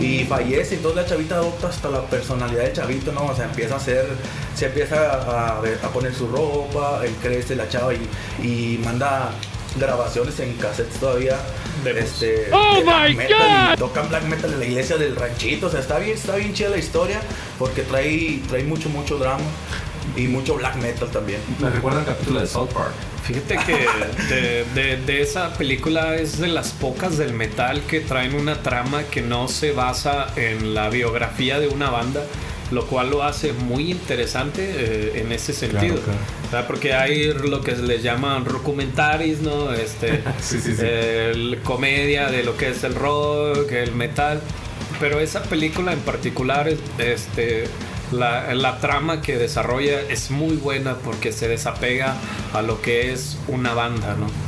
S3: Y fallece, entonces la chavita adopta hasta la personalidad del chavito, ¿no? O sea, empieza a hacer, se empieza a, poner su ropa, él crece la chava y, y manda grabaciones en cassettes todavía.
S4: Demos.
S3: Este,
S2: ¡Oh,
S3: de black
S2: my
S3: metal, y tocan black metal en la iglesia del ranchito, o sea, está bien, está bien chida la historia porque trae, trae mucho, mucho drama y mucho black metal también.
S1: Me recuerda el capítulo de South Park.
S4: Fíjate que de, de- de esa película es de las pocas del metal que traen una trama que no se basa en la biografía de una banda, lo cual lo hace muy interesante eh, en ese sentido.
S1: claro.
S4: O sea, Porque hay lo que les llaman documentaries, ¿no? Este,
S1: Sí, sí, sí.
S4: el comedia de lo que es el rock, el metal. Pero esa película en particular, es- este, la, trama que desarrolla es muy buena porque se desapega a lo que es una banda, ¿no?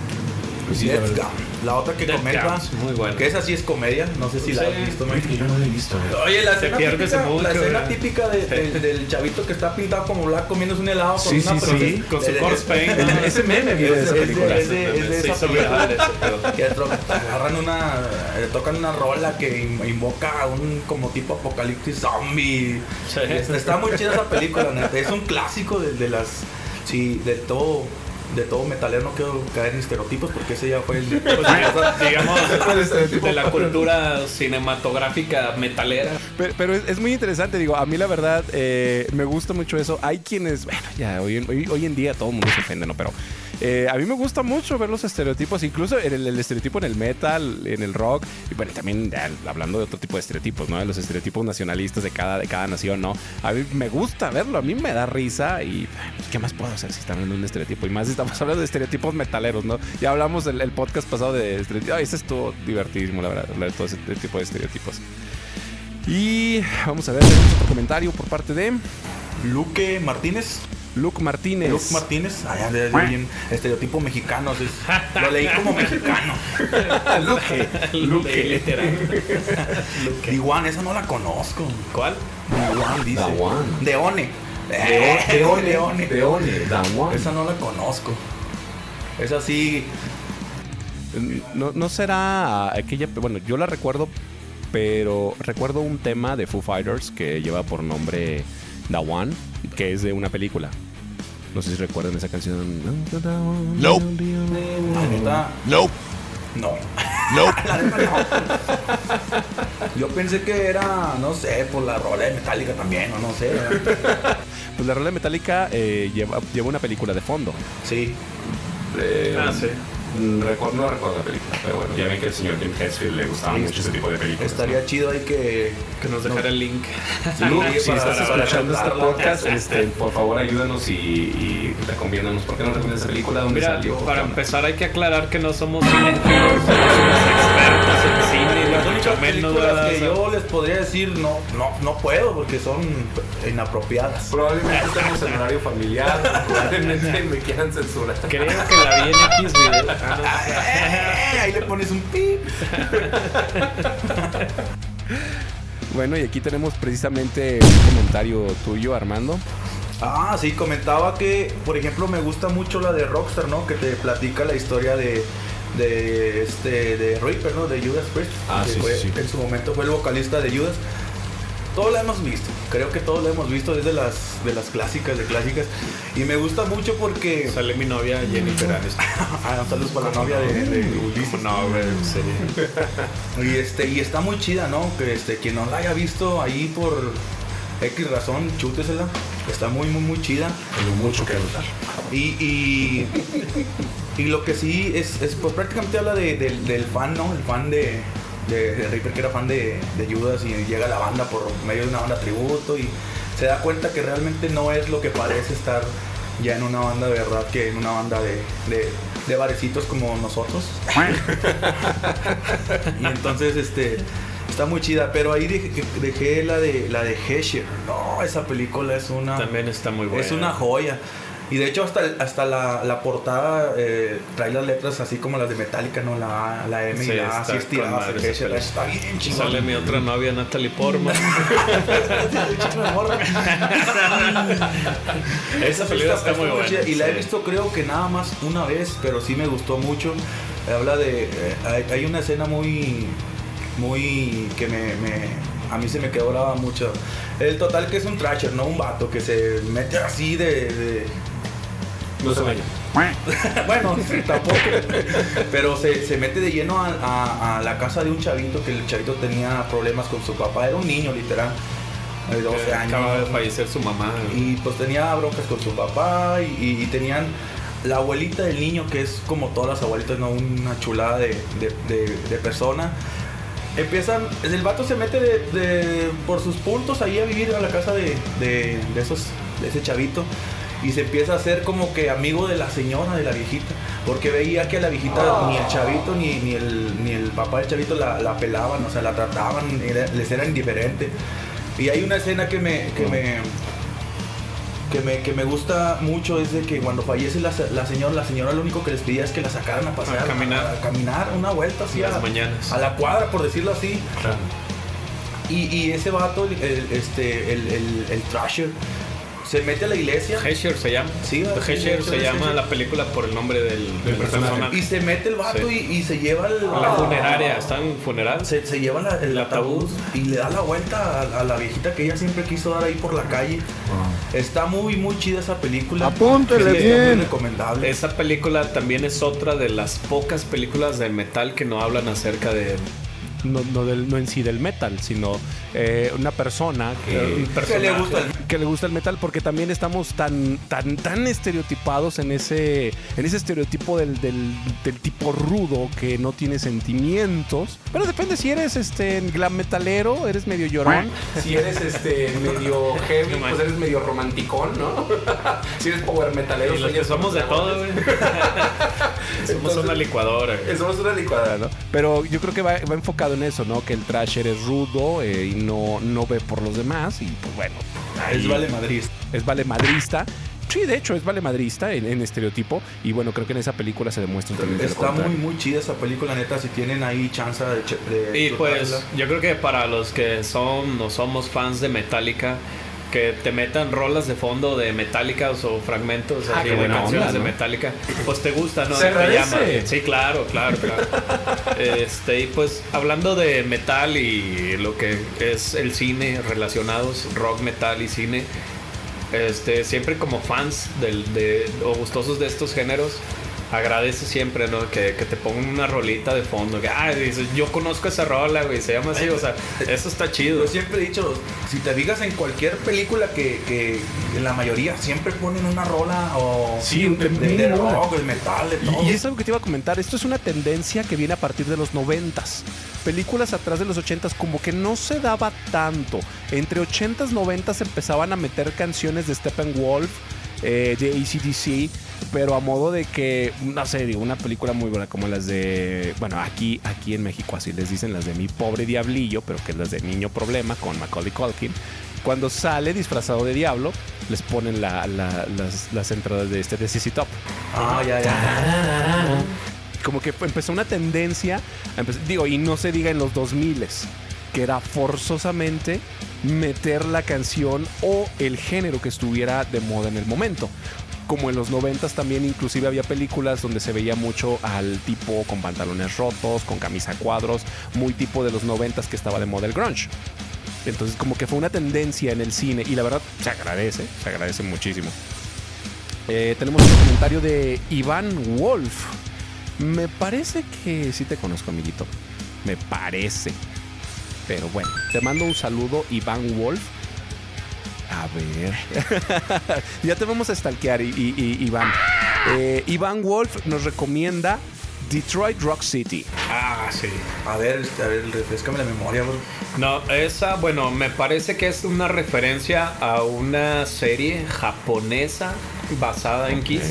S1: Pues sí, la
S3: Death. Gun, la otra que
S4: Death
S3: comenta,
S4: Guns, muy buena.
S3: que esa sí es comedia, no sé si la
S4: Sí.
S3: has visto. Mike.
S1: Yo no lo he visto. eh.
S3: Oye, la escena, típica,
S4: mucho,
S3: la escena
S4: ¿verdad?
S3: típica de- de- del chavito que está pintado como black comiéndose un helado con
S1: Sí,
S3: una
S1: sí, sí,
S4: con su
S3: De-
S4: corpse paint.
S3: de-
S1: Ese meme viene de esa película.
S3: es de- es de
S4: Se
S3: esa película. que agarran una eh, tocan una rola que in- invoca a un como tipo apocalipsis zombie está, está muy chida esa película neta. es un clásico de, de las sí de todo de todo metalero no quiero caer en estereotipos porque ese ya fue el
S4: Pues, digamos, de la cultura cinematográfica metalera.
S1: Pero, pero es, es muy interesante, digo, a mí la verdad eh, me gusta mucho eso. Hay quienes, bueno, ya hoy, en- hoy, hoy en día todo el mundo se ofende, ¿no? Pero eh, a mí me gusta mucho ver los estereotipos, incluso en el, el estereotipo en el metal, en el rock, y bueno, también hablando de otro tipo de estereotipos, ¿no? De los estereotipos nacionalistas de cada, de cada nación, ¿no? A mí me gusta verlo, a mí me da risa y pues, ¿qué más puedo hacer si está hablando de un estereotipo? Y más estamos hablando de estereotipos metaleros, ¿no? Ya hablamos el, el podcast pasado de estereotipos. Ay, ese estuvo divertidísimo, la verdad, hablar de todo ese tipo de estereotipos. Y vamos a ver otro comentario por parte de
S3: Luque Martínez
S1: Luke Martínez.
S3: Luke Martínez ya, ya, bien estereotipo mexicano es- lo leí como mexicano
S1: Luque.
S4: Luque, literal.
S3: Diwan esa no la conozco
S4: ¿Cuál?
S3: Diwan dice
S1: Dawan.
S3: Deone Eh, Deone
S1: Deone. Dawan.
S3: esa no la conozco esa sí
S1: No, no será aquella. Bueno, yo la recuerdo, pero recuerdo un tema de Foo Fighters que lleva por nombre The que es de una película. No sé si recuerdan esa canción.
S3: Nope. Neta.
S5: Nope.
S3: No.
S5: Nope.
S3: La neta no. Yo pensé que era, no sé, por la rola de Metallica también, o no sé.
S1: Pues la rola metálica lleva, lleva una película de fondo.
S3: Sí.
S2: Eh,
S4: Ah, sí.
S2: Mm, recuerdo- no recuerdo la película, pero bueno, ya ven que al señor Tim Hesfield le gustaba
S3: Sí,
S2: mucho ese tipo de películas.
S3: Estaría chido ahí que.
S4: Que nos dejara el link.
S2: Sí,
S3: Sí, para-
S2: estás
S3: para
S2: escuchando este podcast, este, por favor ayúdanos y, y recomiéndanos. ¿Por qué no recomiendas esa película? ¿Dónde
S4: Mira,
S2: salió?
S4: para empezar hay que aclarar que no somos cinéfilos, no somos expertos en menos,
S3: películas que yo les podría decir no, no, no puedo porque son inapropiadas.
S2: Probablemente estemos en horario familiar, probablemente me quieran censurar.
S4: Creo que la vi en X video. Ah.
S3: Eh, Ahí le pones un pip.
S1: Bueno, y aquí tenemos precisamente un comentario tuyo, Armando.
S3: Ah, sí, comentaba que, por ejemplo, me gusta mucho la de Rockstar, ¿no? Que te platica la historia de, de este, de Reaper, ¿no? De Judas Priest.
S2: Ah,
S3: que
S2: sí,
S3: fue-
S2: sí.
S3: En su momento fue el vocalista de Judas. Todos lo hemos visto, creo que todos lo hemos visto desde las, de las clásicas, de clásicas. Y me gusta mucho porque...
S4: Sale mi novia Jennifer Aniston.
S3: Ah, saludos para la novia de, de Ulises.
S4: No.
S3: Y este, y está muy chida, ¿no? Que este, quien no la haya visto ahí por X razón, chútesela. Está muy, muy, muy chida.
S2: Mucho que contar.
S3: Y, y, y lo que sí es, es pues prácticamente habla de- del- del fan, ¿no? El fan de, de, de Reaper que era fan de, de Judas y llega a la banda por medio de una banda tributo y se da cuenta que realmente no es lo que parece estar ya en una banda de verdad que en una banda de, de, de barecitos como nosotros. y entonces este está muy chida, pero ahí dejé, dejé la de la de Hesher. No, esa película es una
S4: También está muy buena.
S3: es una joya. Y de hecho hasta, hasta la, la portada eh, trae las letras así como las de Metallica, ¿no? La, A, la M
S4: Sí,
S3: y la A, así estiradas. Está bien chingón.
S4: Sale mi otra novia Natalie Portman.
S3: Esa
S4: película está muy buena,
S3: chida. Y la he visto creo que nada más una vez, pero sí me gustó mucho. Habla de... eh, hay, hay una escena muy... Muy... que me... me- a mí se me quedó grabada mucho. El total que es un trasher, no un vato que se mete así de- de
S2: No se vayan.
S3: bueno, tampoco. Pero se, se mete de lleno a, a- a la casa de un chavito que el chavito tenía problemas con su papá. Era un niño, literal. De 12 años.
S4: Acaba de fallecer su mamá.
S3: Y pues tenía broncas con su papá y, y tenían la abuelita del niño, que es como todas las abuelitas, ¿no? Una chulada de, de- de- de persona. Empiezan, el vato se mete de, por sus puntos ahí a vivir a la casa de esos, de ese chavito. Y se empieza a hacer como que amigo de la señora, de la viejita. Porque veía que a la viejita ni el chavito ni, ni, el, ni el papá del chavito la, la pelaban, o sea, la trataban, era- les era indiferente. Y hay una escena que me, que me, que me, que me gusta mucho es de que cuando fallece la, la señora, la señora lo único que les pedía es que la sacaran a pasear,
S4: A caminar.
S3: a, caminar una vuelta así
S4: Las
S3: a,
S4: mañanas.
S3: a la cuadra, por decirlo así. Y, y ese vato, el, el- este, el, el, el Thrasher, se mete a la iglesia
S4: Hesher se llama.
S3: Sí,
S4: Hesher se llama la película por el nombre del, del
S2: personaje.
S4: personaje.
S3: y se mete el vato
S4: Sí.
S3: y, y se lleva el,
S4: La funeraria, está en funeral.
S3: se, se lleva la- el,
S4: El
S3: ataúd
S4: ataúd.
S3: y le da la vuelta a, a la viejita que ella siempre quiso dar ahí por la calle. Está muy, muy chida esa película.
S5: Apúntele
S3: Sí, está muy
S5: bien.
S3: recomendable.
S4: Esa película también es otra de las pocas películas de metal que no hablan acerca de
S1: No, no, del- no en sí del metal, sino eh, una persona que,
S3: que le gusta el
S1: que le gusta el metal porque también estamos tan tan tan estereotipados en ese en ese estereotipo del, del, del tipo rudo que no tiene sentimientos pero depende si eres este glam metalero eres medio llorón
S2: Si eres este medio heavy, pues eres medio romanticón, ¿no? si eres power metalero,
S4: Y los que somos de todo, güey. somos
S2: Entonces-
S4: una licuadora, güey.
S2: Somos una licuadora,
S1: ¿no? pero yo creo que va, va enfocado en eso no que el trasher es rudo eh, y no no ve por los demás y pues bueno
S3: Es
S1: ahí-
S3: Vale Madrid.
S1: es vale madrista. Sí, de hecho es vale madrista en, en estereotipo. Y bueno, creo que en esa película se demuestra también.
S3: Está muy, muy chida esa película, neta. Si tienen ahí chance de, de
S4: Y pues yo creo que para los que son o somos fans de Metallica, que te metan rolas de fondo de Metallica o fragmentos
S1: Ah,
S4: así de
S1: buena
S4: canciones
S1: onda,
S4: de. Metallica, pues te gusta, ¿no?
S1: Se
S4: Te. Sí, claro, claro, claro. este, y pues hablando de metal y lo que es el cine relacionados, rock, metal y cine, este, siempre como fans del, de, o gustosos de estos géneros, agradece siempre, ¿no? Que, que te pongan una rolita de fondo. Que, ah, dices, yo conozco esa rola, güey, se llama así, o sea, eso está chido.
S3: Yo siempre he dicho, si te digas en cualquier película que, que la mayoría siempre ponen una rola o
S1: Sí, un-
S3: de, de, de rock, de metal, de todo.
S1: Y es algo que te iba a comentar. Esto es una tendencia que viene a partir de los noventas. Películas atrás de los ochentas como que no se daba tanto. Entre ochentas, noventas empezaban a meter canciones de Steppenwolf, eh, de ACDC, pero a modo de que, no sé, digo, una película muy buena como las de, bueno, aquí, aquí en México así les dicen las de Mi Pobre Diablillo, pero que es las de Niño Problema con Macaulay Culkin. Cuando sale disfrazado de diablo, les ponen la- la- las, las entradas de este de CC Top
S3: Ah, ya, ya.
S1: como que empezó una tendencia, digo, y no se diga en los 2000 que era forzosamente meter la canción o el género que estuviera de moda en el momento. Como en los 90 también inclusive había películas donde se veía mucho al tipo con pantalones rotos, con camisa cuadros, muy tipo de los 90 que estaba de moda el grunge. Entonces como que fue una tendencia en el cine y la verdad se agradece, se agradece muchísimo. Eh, tenemos un comentario de Iván Wolf. Me parece que sí te conozco, amiguito. Me parece. Pero bueno, te mando un saludo, Iván Wolf. A ver. ya te vamos a stalkear, I- I- I- Iván. Eh, Iván Wolf nos recomienda Detroit Rock City.
S4: Ah, sí.
S3: A ver, este, a ver, refrescame la memoria, bro.
S4: No, esa, bueno, me parece que es una referencia a una serie japonesa basada en Kiss,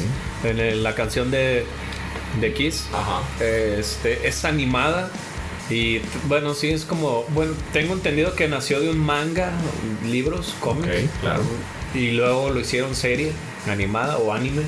S4: en el- la canción de, de Kiss.
S2: Ajá.
S4: Este, es animada y bueno, sí es como, bueno, tengo entendido que nació de un manga, libros, cómics.
S2: Ok, claro.
S4: Y luego lo hicieron serie animada o anime.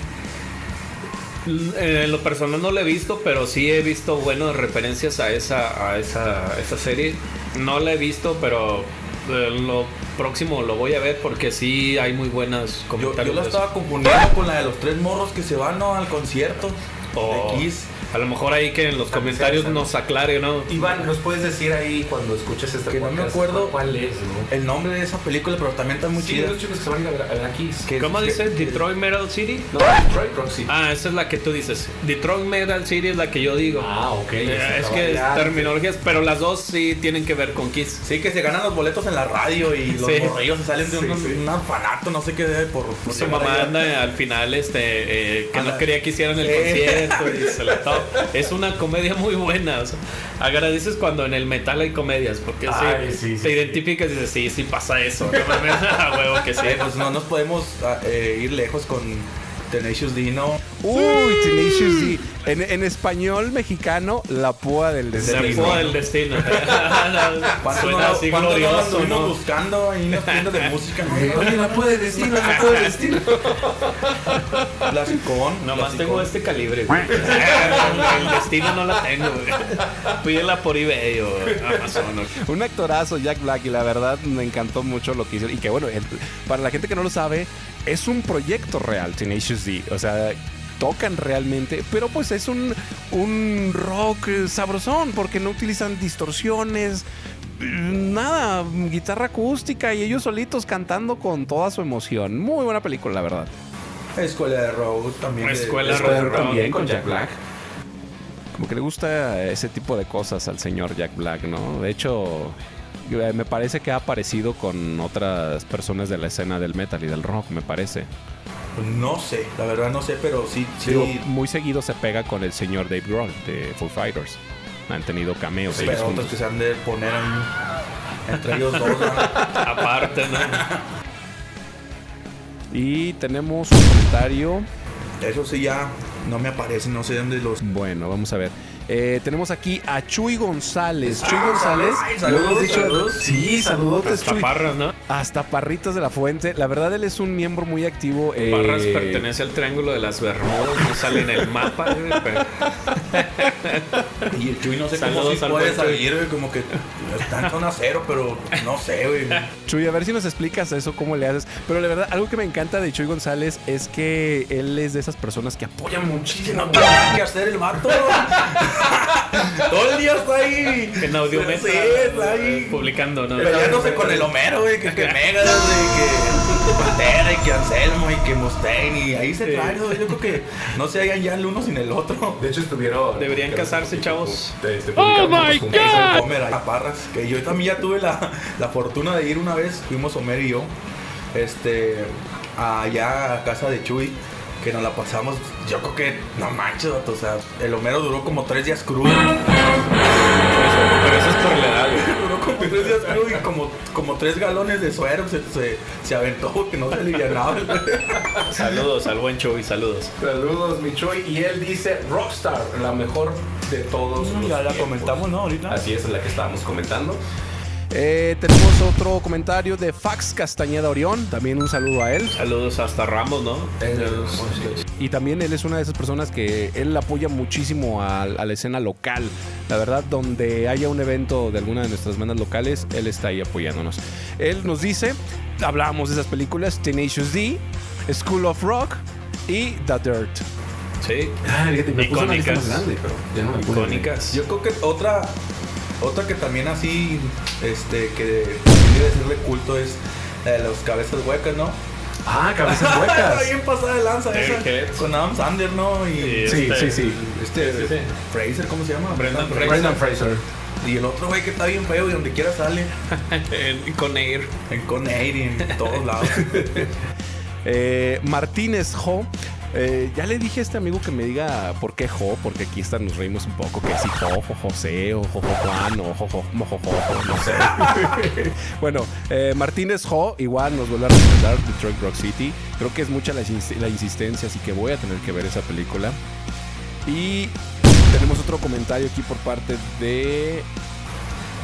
S4: En lo personal no lo he visto, pero sí he visto buenas referencias a esa, a esa, a esa serie. No la he visto, pero eh, lo próximo lo voy a ver porque sí hay muy buenas
S3: Yo,
S4: comentarios.
S3: yo la
S4: de eso.
S3: estaba confundiendo con la de los tres morros que se van ¿no? al concierto
S4: O-
S3: de Kiss.
S4: A lo mejor ahí que en los comentarios nos aclare, ¿no?
S2: Iván, ¿nos puedes decir ahí cuando escuches este
S3: Que no me acuerdo.
S2: cuál es, no?
S3: El nombre de esa película, pero también está muy
S2: Sí,
S3: chida.
S2: los chicos que se van a ir a ver a Kiss.
S3: Que-
S4: ¿Cómo dice? Detroit Metal City.
S2: No, Detroit Rock City.
S4: Ah, esa es la que tú dices. Detroit Metal City es la que yo digo.
S2: Ah, ok.
S4: Eh, es
S2: estaba
S4: que es terminologías, pero las dos sí tienen que ver con Kiss.
S3: Sí, que se ganan los boletos en la radio y los
S4: Sí.
S3: morrillos se salen de
S2: Sí,
S3: un,
S2: sí.
S3: un orfanato, no sé qué, por, por
S4: Su mamá
S3: allá.
S4: anda al final este eh, que no quería que hicieran el
S3: Sí.
S4: concierto y se la to- Es una comedia muy buena. o sea, agradeces cuando en el metal hay comedias, porque
S2: Ay,
S4: sí,
S2: sí, sí,
S4: te
S2: sí.
S4: identificas y dices, sí, sí pasa eso. No mames, a huevo que sí.
S3: Eh, pues no nos podemos ah, eh, ir lejos con Tenacious D,
S1: Uy, Tenacious D. En, en español mexicano, la púa del
S4: La
S1: destino.
S4: púa del destino.
S3: ¿Cuánto
S4: Suena
S3: no,
S4: así glorioso, ¿no?
S3: buscando ahí en las tiendas de música? ¿no?
S2: Oye, la puede destino, la puede destino.
S3: Clasicón.
S4: Nomás tengo este calibre, güey. El destino no la tengo, güey. Pídela por eBay o Amazon.
S1: Un actorazo, Jack Black, y la verdad me encantó mucho lo que hizo. Y que bueno, el- para la gente que no lo sabe, es un proyecto real, Tenacious D. O sea, tocan realmente, pero pues es un, un rock eh, sabrosón, porque no utilizan distorsiones, mm, nada, guitarra acústica y ellos solitos cantando con toda su emoción. Muy buena película, la verdad.
S3: Escuela de rock también. de-
S4: Escuela
S3: de-
S4: de rock.
S2: Pero también con Jack Black.
S1: Como que le gusta ese tipo de cosas al señor Jack Black, ¿no? De hecho, eh, me parece que ha aparecido con otras personas de la escena del metal y del rock, me parece.
S3: Pues no sé, la verdad no sé, pero sí, sí.
S1: Digo, muy seguido se pega con el señor Dave Grohl de Foo Fighters. Han tenido cameos ellos
S3: pero otros que se han de poner entre ellos dos. ¿no?
S4: Aparte, ¿no?
S1: Y tenemos un comentario.
S3: Eso sí ya no me aparece, no sé dónde los.
S1: Bueno, vamos a ver. Eh, tenemos aquí a Chuy González. Chuy González.
S3: ay, saludos,
S1: dicho-
S3: saludos.
S1: Sí, saludotes, Chuy.
S4: Parras, ¿no?
S1: Hasta Parritas de la Fuente. La verdad, él es un miembro muy activo. eh,
S4: Parras pertenece al triángulo de las Bermudas, no sale en el mapa, pero-
S3: Y el Chuy no sé cómo
S4: Saludos
S3: sí
S4: al
S3: puede salir, como que está en zona cero, pero no sé, güey.
S1: Chuy, a ver si nos explicas eso, cómo le haces. Pero la verdad, algo que me encanta de Chuy González es que él es de esas personas que apoyan
S3: Que
S1: muchísimo.
S3: no tiene nada que hacer el vato. Todo el día está ahí.
S4: En audiometro.
S3: Sí, está ahí.
S4: Publicando, ¿no?
S3: Peleándose con el Homero, güey, que, que Megas, güey, que Pantera y que Anselmo y que Mustaine y ahí se traen, güey. Yo creo que no se hayan ya el uno sin el otro.
S2: De hecho, estuvieron.
S4: Deberían casarse, chavos.
S2: ¡Oh, my
S3: God! Homer ahí a Parras, que yo también ya tuve la, la fortuna de ir una vez, fuimos Homer y yo, este, allá a casa de Chuy, que nos la pasamos, yo creo que, no manches, vato, o sea, el Homero duró como tres días crudo.
S4: Pero eso es por la edad,
S3: tres días crudo y como, como tres galones de suero se, se, se aventó porque no se alivianaba.
S4: Saludos al buen Chuy, saludos.
S2: Saludos, mi Troy. Y él dice Rockstar, la mejor de todos. los
S3: ya la
S2: tiempos.
S3: comentamos, ¿no? Ahorita.
S2: Así es, es la que estábamos comentando.
S1: Eh, tenemos otro comentario de Fax Castañeda Orión. También un saludo a él.
S4: Saludos hasta Ramos, ¿no?
S1: Y también él es una de esas personas que él apoya muchísimo a, a la escena local. La verdad, donde haya un evento de alguna de nuestras bandas locales, él está ahí apoyándonos. Él nos dice, hablábamos de esas películas, Tenacious D, School of Rock y The Dirt.
S4: Sí.
S2: Ah, fíjate, me puse una lista más
S4: Icónicas.
S2: grande, pero ya no me.
S4: Icónicas.
S3: Yo creo que otra, otra que también así, este, que también debe ser de culto es la de los cabezas huecas, ¿no?
S2: Ah, cabezas huecas.
S3: Bien pasada de lanza esa. Con Adam Sandler, ¿no? Y
S4: Sí,
S2: Sí,
S4: este,
S2: sí, sí.
S3: este,
S4: Sí, sí, sí.
S3: Fraser, ¿cómo se llama?
S4: Brendan Fraser.
S2: Brendan Fraser.
S3: Y el otro güey que está bien feo y donde quiera sale.
S4: En- con Air.
S3: En Con Air y en todos lados.
S1: Eh, Martínez Jo. Eh, ya le dije a este amigo que me diga por qué Jo, porque aquí están, nos reímos un poco, que si Jo, Jo, José, o Jo, Jo, Juan, o Jo, Jo, Mo, Jo, Jo, no sé. bueno, eh, Martínez Jo igual nos vuelve a recomendar Detroit Rock City. Creo que es mucha la insistencia, así que voy a tener que ver esa película. Y tenemos otro comentario aquí por parte de...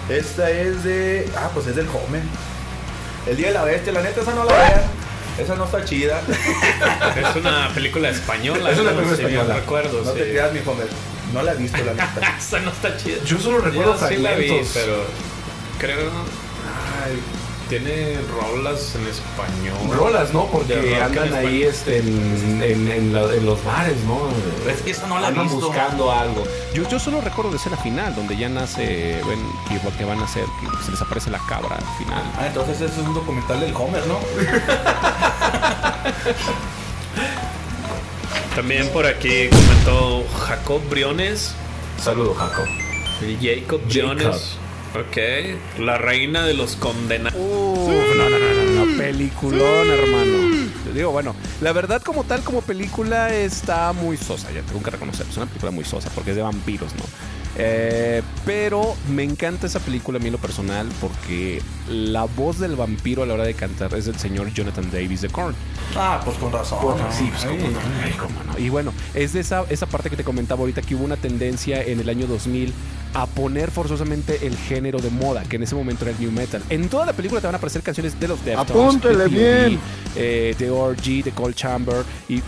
S3: Esta es de. Ah, pues es del Homer. El día de la bestia, la neta, esa no la vean. Esa no está chida.
S4: Es una película española.
S2: Es una
S4: ¿no?
S2: película
S4: Sí,
S2: española.
S4: recuerdo,
S3: No
S4: sí.
S3: te creas, mi Homer. No la he visto, la neta.
S4: Esa no está chida.
S2: Yo solo recuerdo
S4: Yo sí la vi, pero creo... Ay, tiene rolas en español.
S2: Rolas, ¿no? Porque andan ahí este, en, en, en la- en los bares, ¿no?
S3: Es que esa no la
S2: Andan
S3: visto.
S2: buscando algo.
S1: Yo, yo solo recuerdo de escena final, donde ya nace, ven, que, que van a hacer, que se les aparece la cabra al final.
S3: Ah, entonces eso es un documental del Homer, ¿no?
S4: También por aquí comentó Jacob Briones.
S2: Saludo, Jacob.
S4: Jacob Briones. Ok. La reina de los condenados.
S1: Uf, no, no, no, no, no, peliculón, hermano. Te digo, bueno, la verdad como tal, como película está muy sosa, ya tengo que reconocer, es una película muy sosa porque es de vampiros, ¿no? Eh, pero me encanta esa película a mí en lo personal porque la voz del vampiro a la hora de cantar es del señor Jonathan Davis de Korn.
S3: Ah, pues con razón.
S2: Sí, pues,
S3: Ay,
S2: cómo no.
S1: Ay, cómo no. Y bueno, es de esa, esa parte que te comentaba ahorita que hubo una tendencia en el año 2000 a poner forzosamente el género de moda, que en ese momento era el new metal. En toda la película te van a aparecer canciones de los Deftones,
S5: Apúntele
S1: de
S5: bien.
S1: Eh, de ORG, de Cold Chamber y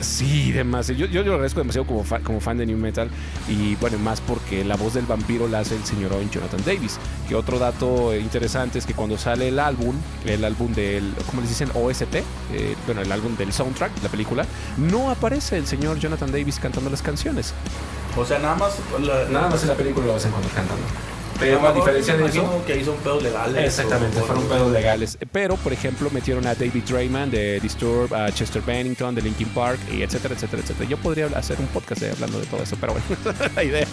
S1: Sí, demasiado. Yo, yo lo agradezco demasiado como, fa- como fan de New Metal. Y bueno, más porque la voz del vampiro la hace el señor Jonathan Davis. Que otro dato interesante es que cuando sale el álbum, el álbum del, ¿cómo les dicen? OST, eh, bueno, el álbum del soundtrack, la película, no aparece el señor Jonathan Davis cantando las canciones.
S3: O sea, nada más. La,
S2: Nada más en la película lo vas a encontrar cantando.
S3: Pero
S2: a diferencia de eso.
S3: que ahí son pedos legales.
S2: Exactamente,
S3: o-
S2: fueron pedos legales.
S1: legales. Pero, por ejemplo, metieron a David Drayman de Disturbed, a Chester Bennington de Linkin Park, y etcétera, etcétera, etcétera. Yo podría hacer un podcast hablando de todo eso, pero bueno, la idea.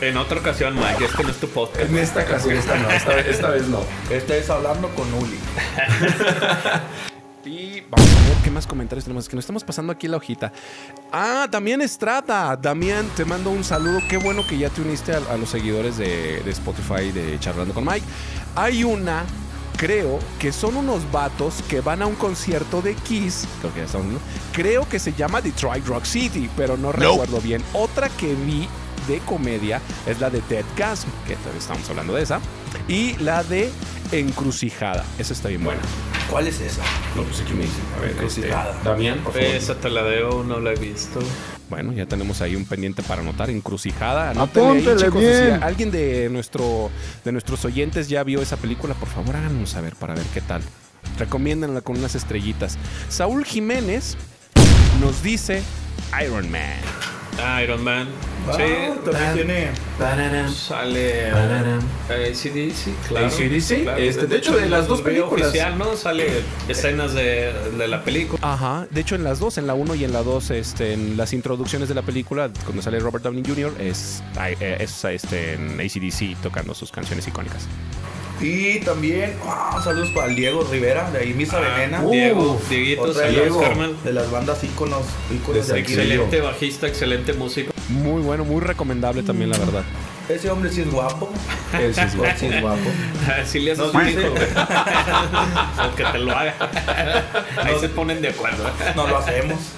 S4: En otra ocasión, Mike, este no es tu podcast.
S2: En esta ocasión, esta no, esta, vez- esta vez no.
S3: Este es hablando con Uli.
S1: Vamos a ver qué más comentarios tenemos. Que nos estamos pasando aquí la hojita. Ah, Damián Estrada. Damián, te mando un saludo. Qué bueno que ya te uniste a, a los seguidores de, de Spotify de Charlando con Mike. Hay una, creo, que son unos vatos que van a un concierto de Kiss. Creo que ya estamos viendo. Creo que se llama Detroit Rock City, pero no recuerdo bien. Otra que vi de comedia es la de Dead Gasm, que todavía estamos hablando de esa. Y la de Encrucijada. Esa está bien buena.
S3: ¿Cuál es esa?
S2: No, pues aquí me dicen. A ver, este,
S3: Encrucijada.
S2: Damián, por favor.
S4: Esa te la debo, no la he visto.
S1: Bueno, ya tenemos ahí un pendiente para anotar, encrucijada. Ahí, si
S5: bien.
S1: alguien de nuestro de nuestros oyentes ya vio esa película, por favor háganos saber para ver qué tal. Recomiéndanla con unas estrellitas. Saúl Jiménez nos dice Iron Man.
S4: Iron Man.
S3: Ah,
S4: sí,
S3: también tiene.
S4: sale eh, ACDC, claro.
S1: AC/DC,
S4: claro.
S1: este, de hecho, de las dos películas.
S4: oficial, ¿no? Sale escenas de, de la película.
S1: Ajá, de hecho en las dos, en la 1 y en la 2, este, en las introducciones de la película, cuando sale Robert Downey Jr., es, eh, es este, en ACDC tocando sus canciones icónicas.
S3: Y también, ah, saludos para el Diego Rivera, de ahí Misa
S4: Ah,
S3: Venena.
S4: Diego, Dieguito, saludos,
S3: Diego,
S4: carnal.
S3: de las bandas íconos, íconos de,
S1: De
S3: aquí.
S4: Excelente bajista, excelente músico.
S1: Muy bueno, muy recomendable también, la verdad.
S3: Ese hombre sí es guapo.
S1: Él sí es guapo.
S3: Sí es guapo.
S4: Así le haces un hijo, güey. Aunque te lo haga. Ahí se ponen de acuerdo.
S3: No lo hacemos.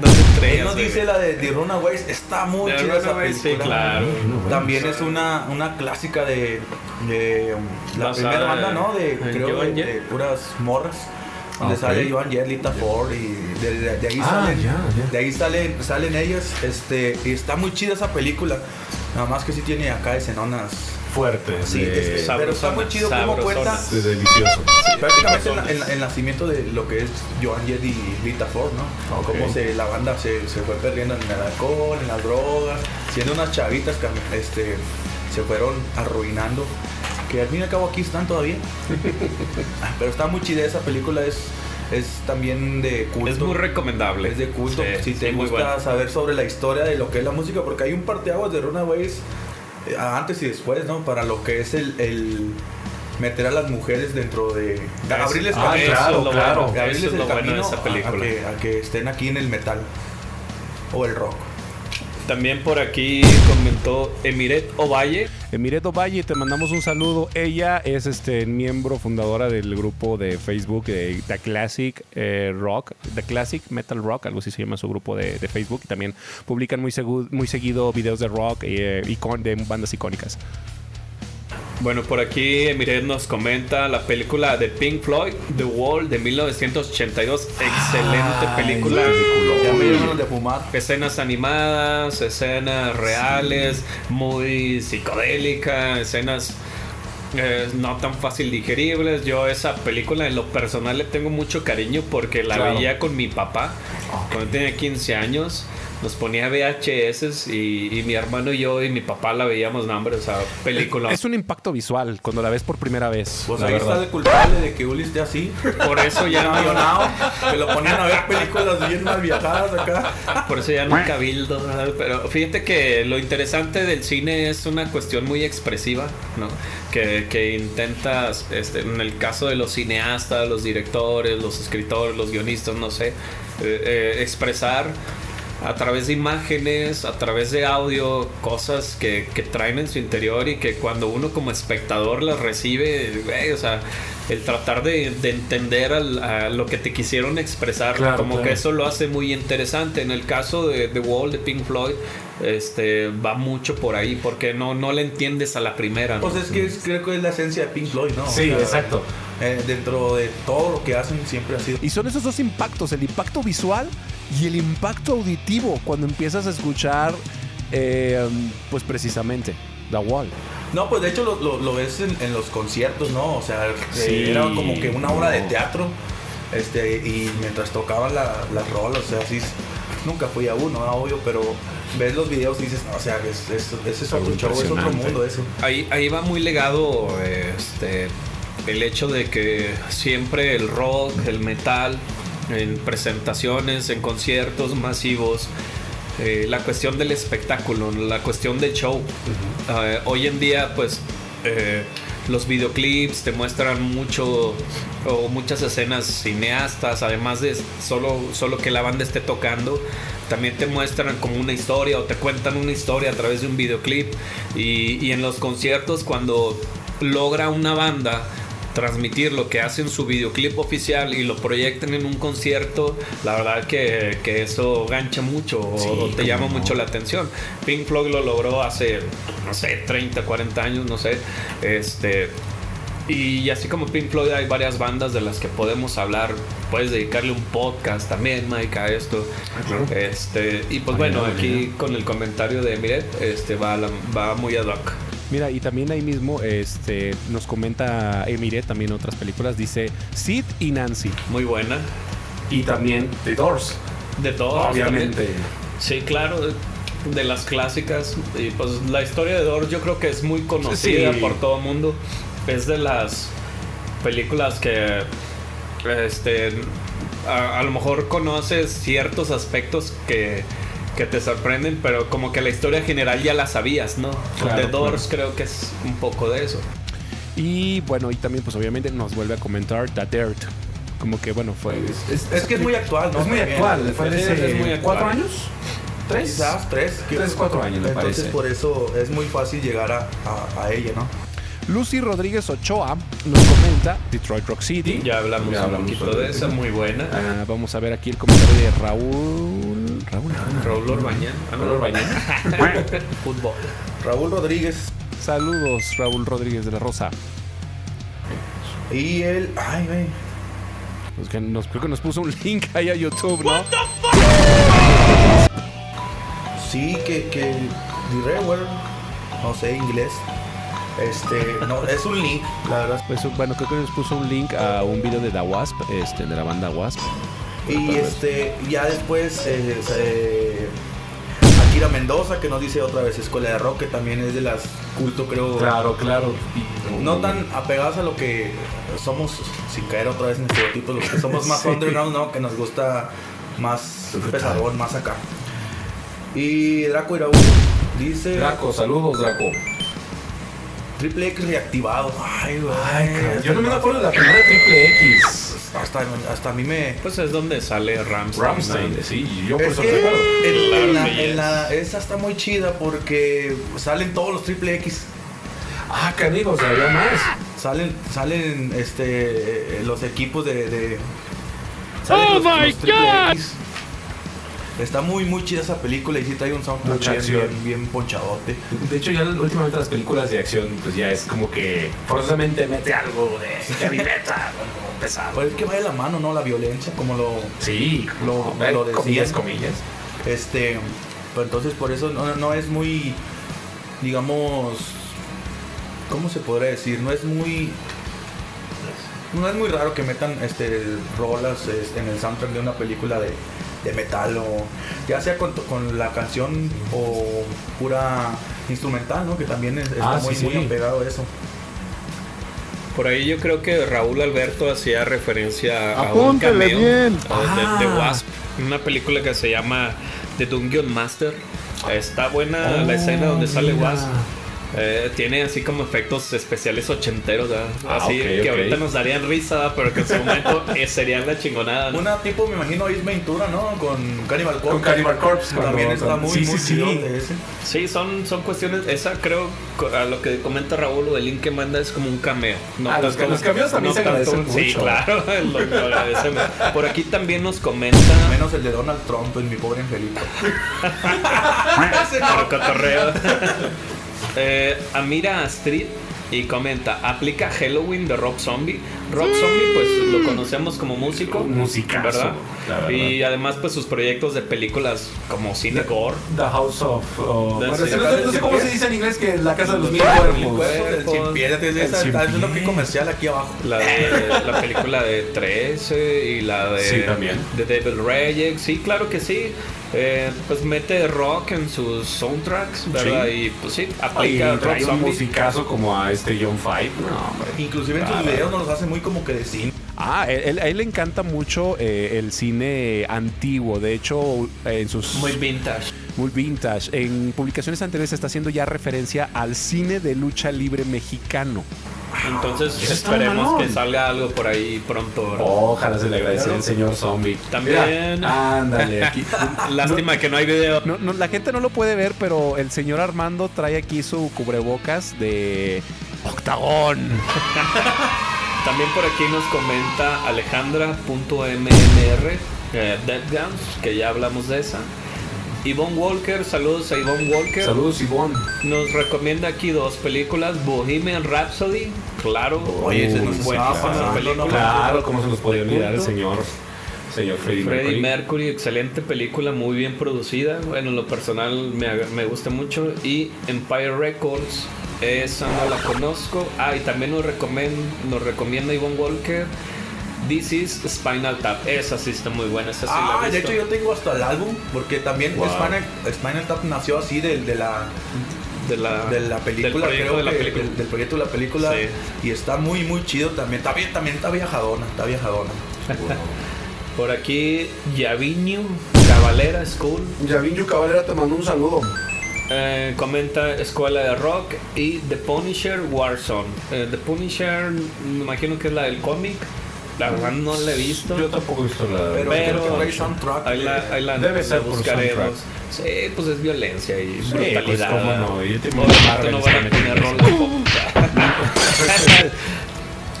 S4: No te
S3: Él nos dice la de The Runaways, está muy chida esa
S4: Runaways, sí,
S3: película.
S4: claro.
S3: También es una, una clásica de, de la
S4: Basada
S3: primera banda, ¿no? De, creo de, de puras morras. Donde
S1: Ok.
S3: sale Joan Jett, Lita Ford y de, de- de ahí
S1: Ah,
S3: salen, de ahí salen, salen ellas, este, y está muy chida esa película. Nada más que sí tiene acá escenonas.
S1: Fuerte.
S3: Sí, es- pero está muy chido cómo cuenta
S1: delicioso.
S3: prácticamente el, nacimiento de lo que es Joan Jett y Lita Ford, ¿no? Cómo se, la banda se, se fue perdiendo en el alcohol, en las drogas, siendo unas chavitas que este, se fueron arruinando. Que al fin y al cabo aquí están todavía. Pero está muy chida esa película, es, es también de culto.
S4: Es muy recomendable.
S3: Es de culto.
S4: Sí,
S3: si te
S4: sí,
S3: gusta
S4: bueno.
S3: saber sobre la historia de lo que es la música, porque hay un parteaguas de Runaways eh, antes y después, ¿no? Para lo que es el, el meter a las mujeres dentro de. abrirles
S1: Ah,
S3: camino.
S1: claro, claro.
S3: abrirles el
S4: lo bueno de
S3: camino
S4: esa
S3: a-
S4: película.
S3: A, que, a que estén aquí en el metal o el rock.
S4: También por aquí comentó Emiret Ovalle.
S1: Emireto Valle, te mandamos un saludo. Ella es este miembro fundadora del grupo de Facebook de The Classic eh, Rock, The Classic Metal Rock, algo así se llama su grupo de, Facebook. Y también publican muy, muy seguido videos de rock y eh, de bandas icónicas.
S4: Bueno, por aquí Emiret nos comenta la película de Pink Floyd, The Wall, de 1982. Excelente
S1: Ay,
S4: película.
S3: Ya me dieron de fumar.
S4: Escenas animadas, escenas reales, muy psicodélica, escenas eh, no tan fácil digeribles. Yo esa película en lo personal le tengo mucho cariño porque la
S1: Claro.
S4: veía con mi papá cuando tenía 15 años. Nos ponía VHS y, y mi hermano y yo y mi papá la veíamos, no, hombre, o sea, película.
S1: Es un impacto visual cuando la ves por primera vez.
S3: Pues ahí
S1: verdad.
S3: está de culpable de que Uli esté así.
S4: Por eso ya no,
S3: Millonado, que lo ponían a ver películas bien mal viajadas acá.
S4: Por eso ya no cabildo, ¿verdad? pero fíjate que lo interesante del cine es una cuestión muy expresiva, ¿no? Que, que intentas, este, en el caso de los cineastas, los directores, los escritores, los guionistas, no sé, eh, eh, expresar a través de imágenes, a través de audio, cosas que, que traen en su interior y que cuando uno como espectador las recibe, güey, o sea, el tratar de, de entender al- a lo que te quisieron expresar,
S1: Claro,
S4: como
S1: claro.
S4: que eso lo hace muy interesante. En el caso de The Wall de Pink Floyd, este va mucho por ahí, porque no, no le entiendes a la primera. ¿no?
S3: Pues es que es- creo que es la esencia de Pink Floyd, ¿no? O
S1: Sí,
S3: sea,
S1: exacto.
S3: Eh, dentro de todo lo que hacen siempre ha sido.
S1: Y son esos dos impactos, el impacto visual y el impacto auditivo cuando empiezas a escuchar, eh, pues precisamente, The Wall.
S3: No, pues de hecho lo, lo- lo ves en, en los conciertos, ¿no? O sea, eh,
S1: Sí.
S3: era como que una obra de teatro. Este, y mientras tocaban la, las rolas, o sea, sí, nunca fui a uno, ¿no? obvio, pero ves los videos y dices, no, o sea, es, es, es
S1: Algo
S3: otro show, es otro mundo eso.
S4: Ahí, ahí va muy legado este, el hecho de que siempre el rock, el metal, en presentaciones, en conciertos masivos, eh, la cuestión del espectáculo, la cuestión del show. Eh, hoy en día, pues, eh, los videoclips te muestran mucho o muchas escenas cineastas, además de solo, solo que la banda esté tocando, también te muestran como una historia o te cuentan una historia a través de un videoclip. Y, y en los conciertos, cuando logra una banda transmitir lo que hace en su videoclip oficial y lo proyectan en un concierto, la verdad que, que eso gancha mucho o-
S1: Sí,
S4: o te llama
S1: no.
S4: mucho la atención. Pink Floyd lo logró hace, no sé, 30, 40 años, no sé. Este, y así como Pink Floyd hay varias bandas de las que podemos hablar. Puedes dedicarle un podcast también, Mike, a esto. Este, y pues bueno, aquí con el comentario de Miret, este va, la- va muy ad hoc.
S1: Mira, y también ahí mismo este, nos comenta Emiret también otras películas. Dice Sid y Nancy.
S4: Muy buena.
S2: Y también The Doors.
S4: De todos.
S2: Obviamente.
S4: Sí, claro, de las clásicas. Y pues la historia de Doors yo creo que es muy conocida
S1: Sí.
S4: por todo el mundo. Es de las películas que este a, a lo mejor conoces ciertos aspectos que, que te sorprenden, pero como que la historia general ya la sabías, ¿no?
S1: Claro,
S4: de Doors creo que es un poco de eso.
S1: Y bueno, y también pues obviamente nos vuelve a comentar The Dirt. Como que bueno, fue...
S3: Es que es muy actual, ¿no?
S2: Es muy actual, fue hace
S4: es muy actual.
S2: cuatro años. ¿Tres?
S3: Quizás tres.
S2: Tres, cuatro años, me
S3: Entonces
S2: parece.
S3: por eso es muy fácil llegar a, a- a ella, ¿no?
S1: Lucy Rodríguez Ochoa nos comenta Detroit Rock City.
S4: Ya hablamos
S2: Ya
S4: un
S2: hablamos
S4: poquito de esa,
S2: eso.
S4: muy buena.
S1: Ah, vamos a ver aquí el comentario de Raúl. Raúl.
S4: Raúl Orbañán. Ah,
S2: Raúl Orbañán.
S4: Fútbol.
S3: Raúl Rodríguez
S1: Saludos, Raúl Rodríguez de la Rosa.
S3: y él. Ay, güey.
S1: Pues que nos, creo que nos puso un link ahí a YouTube, ¿no?
S3: Sí, que, que diré, bueno, no sé inglés. Este, no, es un link, la verdad.
S1: Pues bueno, creo que nos puso un link a un video de The Wasp, este, de la banda Wasp.
S3: Y este, ya después, eh, se- Akira Mendoza, que nos dice otra vez Escuela de Rock, que también es de las culto, creo.
S2: Claro, claro. Y-
S3: No tan apegadas a lo que somos, sin caer otra vez en estereotipos, los que somos más
S1: Sí.
S3: underground, ¿no? Que nos gusta más pesadón, más acá. Y Draco Iraú dice
S2: Draco, saludos, Draco.
S3: Triple X reactivado. Ay, güey.
S2: Yo no me acuerdo de la primera triple X.
S3: Hasta, hasta a mí me.
S4: Pues es donde sale Ramstein.
S2: Ramstein,
S4: ¿no?
S2: sí, yo por
S3: Es
S2: eso
S3: que
S2: recuerdo.
S3: en, la,
S4: que
S3: en la- esa está muy chida porque salen todos los triple X.
S2: Ah, canijo, o sea, había más.
S3: Salen, salen este eh, los equipos de. de salen
S5: Oh
S3: los,
S5: my
S3: los
S5: God.
S3: X. Está muy muy chida esa película y sí trae un soundtrack bien,
S2: acción.
S3: bien, bien ponchadote.
S2: De hecho, ya últimamente las películas de acción, pues ya es como que forzosamente mete algo de heavy metal, algo pesado.
S3: Pues es que va de la mano, ¿no? La violencia, como lo.
S2: Sí,
S3: Lo- lo decían.
S2: comillas, comillas.
S3: Este. Pero entonces por eso no, no es muy. Digamos. ¿Cómo se podría decir? No es muy. No es muy raro que metan este rolas es, en el soundtrack de una película de, de metal o ya sea con, con la canción o pura instrumental, ¿no? Que también es- está
S2: Ah,
S3: muy,
S2: sí,
S3: muy
S2: sí.
S3: apegado a eso.
S4: Por ahí yo creo que Raúl Alberto hacía referencia a un cameo
S5: bien.
S4: de, de
S1: Ah.
S4: Wasp, una película que se llama The Dungeon Master. Está buena la escena donde sale
S2: mira.
S4: Wasp. Eh, tiene así como efectos especiales ochenteros, ¿verdad?
S2: Ah,
S4: así que ahorita nos darían risa, pero que en su momento eh, serían la chingonada. ¿no?
S3: Una tipo, me imagino, Ace Ventura, ¿no? Con Cannibal Corpse.
S2: Con Cannibal Corpse,
S3: También está muy,
S2: sí,
S3: muy
S2: sí, sí.
S4: Sí, son, son cuestiones. Esa creo, a lo que comenta Raúl, o el link que manda es como un cameo. No
S2: Ah, los los cameos también se agradecen
S4: Sí,
S2: mucho.
S4: claro, lo, lo agradecemos. Por aquí también nos comenta.
S3: Menos el de Donald Trump en mi pobre angelito.
S4: Por
S3: no.
S4: cotorreo. Eh, Amira Astrid y comenta, aplica Halloween de Rob Zombie. Rob Zombie, pues lo conocemos como músico.
S2: Musicazo,
S4: ¿verdad? Y además, pues sus proyectos de películas como Cine Gore.
S2: The House of. oh,
S4: The-
S2: bueno,
S4: sí,
S2: no,
S4: la
S2: sé- no sé cómo se dice en inglés que la casa de los mil cuerpos.
S3: es- es-
S2: El
S3: haciendo aquí
S2: pies.
S3: comercial aquí abajo.
S4: La, de, la película de 13 y la de,
S2: Sí, también.
S4: de Devil Reject. Sí, claro que sí. Eh, pues mete rock en sus soundtracks, ¿verdad?
S2: Sí.
S4: Y pues sí,
S2: Y
S4: aplica
S2: trae un musicazo como a este John Five. No, hombre.
S3: Inclusive en sus videos nos los hace muy como que de cine.
S1: Ah, él- a él le encanta mucho eh, el cine antiguo. De hecho, en sus
S4: Muy vintage.
S1: muy vintage. En publicaciones anteriores está haciendo ya referencia al cine de lucha libre mexicano.
S4: Entonces esperemos que salga algo por ahí pronto. ¿verdad?
S2: Ojalá se le agradezca al señor zombie.
S4: También.
S2: Mira, ándale, aquí.
S4: Lástima que no hay video.
S1: No, no, la gente no lo puede ver, pero el señor Armando trae aquí su cubrebocas de Octagón.
S4: También por aquí nos comenta alejandra.mmr, eh, Dead Guns, que ya hablamos de esa. Yvonne Walker, saludos a Yvonne Walker.
S2: Saludos, Ivonne.
S4: Nos recomienda aquí dos películas, Bohemian Rhapsody, claro.
S3: Oye, ese estaba pasando,
S4: película.
S3: ¿no?
S2: Claro, ¿cómo se nos podía olvidar el señor? Señor Freddie,
S4: Freddie
S2: Mercury.
S4: Mercury, excelente película, muy bien producida. Bueno, en lo personal me, me gusta mucho. Y Empire Records, esa no la conozco. Ah, y también nos, nos recomienda Yvonne Walker This is Spinal Tap. Esa sí está muy buena. Esa sí la
S3: Ah, de hecho yo tengo hasta el álbum, porque también
S4: Wow.
S3: Spinal, Spinal Tap nació así del, de la
S4: de la,
S3: de la película,
S4: del
S3: creo
S4: de la
S3: que-
S4: película.
S3: Del, del proyecto de la película
S4: Sí.
S3: y está muy muy chido también. Está bien, también está viajadona, está viajadona.
S4: Por aquí, Yaviño Cavalera School.
S1: Yavinju Cavalera te mandó un saludo.
S4: Eh, comenta Escuela de Rock y The Punisher Warzone. Eh, The Punisher, me imagino que es la del cómic. La verdad no la he visto.
S2: Yo tampoco he visto la.
S3: Pero,
S4: Pero-
S3: creo que trae soundtrack.
S4: Ahí la, ahí la,
S2: Debe ser por
S4: buscaremos.
S2: soundtrack.
S4: Sí, pues es violencia y
S2: Sí,
S4: brutalidad.
S2: pues, cómo no, y último
S4: Obviamente
S2: Marvel
S4: no van a poner rolas.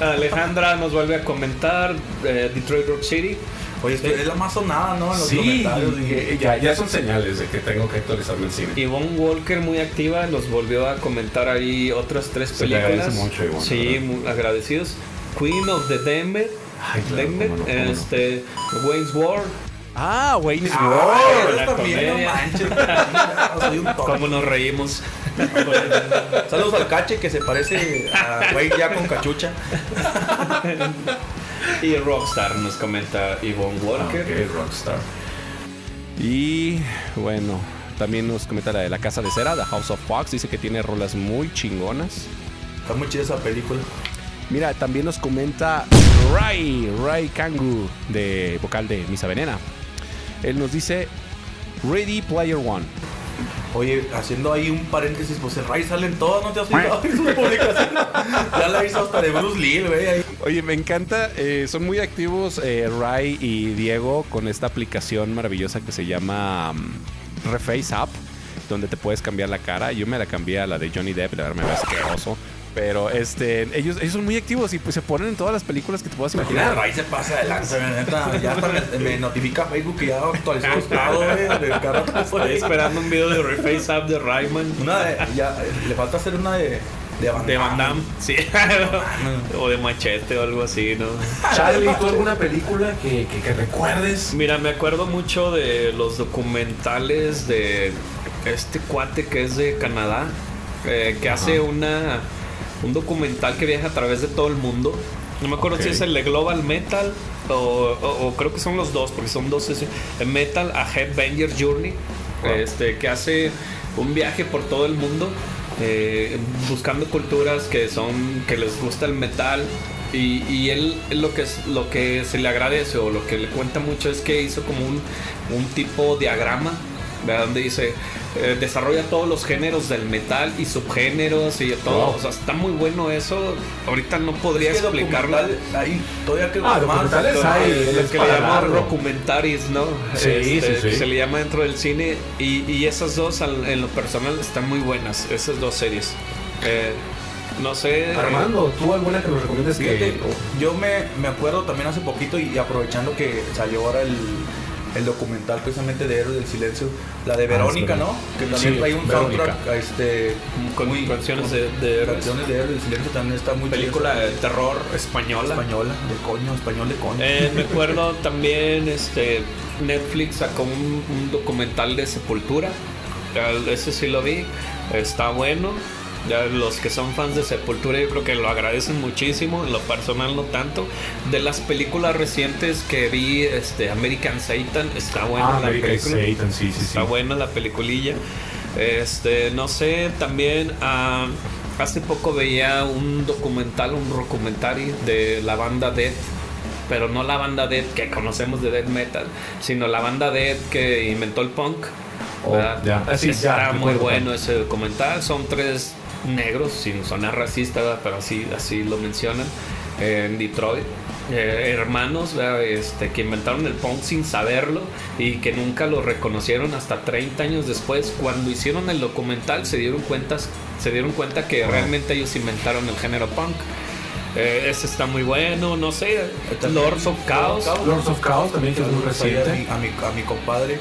S4: Alejandra nos vuelve a comentar eh, Detroit Rock City.
S3: Oye, es, que es la más sonada, ¿no? En los
S2: Sí,
S3: comentarios. y-
S2: y- ya, ya son señales de que tengo que actualizarme el cine.
S4: Yvonne Walker muy activa, nos volvió a comentar ahí otras tres
S2: Se le
S4: películas.
S2: agradece mucho, Yvonne,
S4: sí, muy agradecidos. Queen of the Denver,
S2: Ay, claro,
S4: Denver,
S2: no, cómo no.
S4: este, Wayne's World,
S1: Ah, Wayne's
S3: Ay,
S1: World.
S3: no
S4: cómo nos reímos.
S3: Saludos al cache que se parece a güey ya con cachucha.
S4: y Rockstar nos comenta Yvonne
S2: Ah,
S4: Walker.
S2: ok, Rockstar.
S1: Y bueno, también nos comenta la de la casa de cera, The House of Fox. Dice que tiene rolas muy chingonas.
S3: Está muy chida esa película.
S1: Mira, también nos comenta Ray, Ray Kangu, de vocal de Misa Venena. Él nos dice Ready Player One.
S3: Oye, haciendo ahí un paréntesis, pues el Ray sale en todas, ¿no te has fijado en sus publicaciones? Ya la hizo hasta de Bruce Lee, güey. ahí.
S1: Oye, me encanta, eh, son muy activos eh, Ray y Diego con esta aplicación maravillosa que se llama mm, Reface App, donde te puedes cambiar la cara. Yo me la cambié a la de Johnny Depp, la verdad me ve asqueroso. Pero este, ellos, ellos son muy activos y pues se ponen en todas las películas que te puedas imaginar.
S3: Ray se pasa de lanza, neta. Ya hasta me, me notifica Facebook que ya rato por
S4: Estoy
S3: ahí.
S4: esperando un video de Reface Up de Rayman.
S3: Una de, ya, le falta hacer una de, de Van
S4: De Van
S3: Damme.
S4: Sí. o de Machete o algo así, ¿no?
S2: Charlie, ¿tú alguna película que, que, que recuerdes?
S4: Mira, me acuerdo mucho de los documentales de este cuate que es de Canadá, eh, que hace una un documental que viaja a través de todo el mundo. No me acuerdo si es el de Global Metal o, o- o creo que son los dos, porque son dos Metal a Headbanger Journey,
S2: Wow.
S4: este, que hace un viaje por todo el mundo eh, buscando culturas que son que les gusta el metal y, y él, lo que lo que se le agradece o lo que le cuenta mucho es que hizo como un, un tipo diagrama ¿verdad? donde dice eh, desarrolla todos los géneros del metal y subgéneros y todo
S2: Wow.
S4: o sea está muy bueno eso ahorita no podría
S3: Es que
S4: explicarlo
S3: Ahí todavía que
S2: Ah, documentales hay.
S4: lo
S2: es
S4: que le llaman documentaries, ¿no? Este,
S2: Sí, sí, sí.
S4: que Se le llama dentro del cine. Y, y esas dos, al- en lo personal, están muy buenas. Esas dos series. Eh, no sé.
S2: Armando, ¿tú alguna que nos recomiendes
S3: Fíjate,
S2: que.?
S3: yo me, me acuerdo también hace poquito y aprovechando que salió ahora el, el documental precisamente de Héroes del Silencio, la de Verónica,
S2: verdad.
S3: ¿no? Que también
S2: Sí,
S3: trae un
S2: Verónica.
S3: soundtrack este,
S4: Con
S3: muy-
S4: canciones
S3: con-
S4: de, de
S3: canciones de Héroes del Silencio también está muy
S4: película de terror española.
S3: española, de coño, español de coño.
S4: Eh, me acuerdo también, este, Netflix sacó un, un documental de Sepultura. Ese sí lo vi. Está bueno. Ya los que son fans de Sepultura yo creo que lo agradecen muchísimo, en lo personal no tanto. De las películas recientes que vi, este American Satan, está buena
S2: Ah,
S4: la
S2: American
S4: película.
S2: Satan, sí, sí, sí.
S4: Está buena la peliculilla. Este, no sé, también ah, hace poco veía un documental, un documentary de la banda Dead, pero no la banda Dead que conocemos de Death Metal, sino la banda Dead que inventó el punk.
S2: Oh,
S4: ¿verdad?
S2: ya. Ah, sí, ya,
S4: Está muy
S2: recuerdo.
S4: bueno ese documental. Son tres negros, sin sonar racista, ¿verdad? pero así, así lo mencionan, eh, en Detroit. Eh, hermanos ¿verdad? este, que inventaron el punk sin saberlo y que nunca lo reconocieron hasta 30 años después. Cuando hicieron el documental se dieron cuenta, se dieron cuenta que realmente ellos inventaron el género punk. Eh, ese está muy bueno, no sé,
S3: También-
S4: Lords of Chaos.
S2: Lords of Chaos también, que es muy reciente.
S3: A mi, a mi, a mi compadre.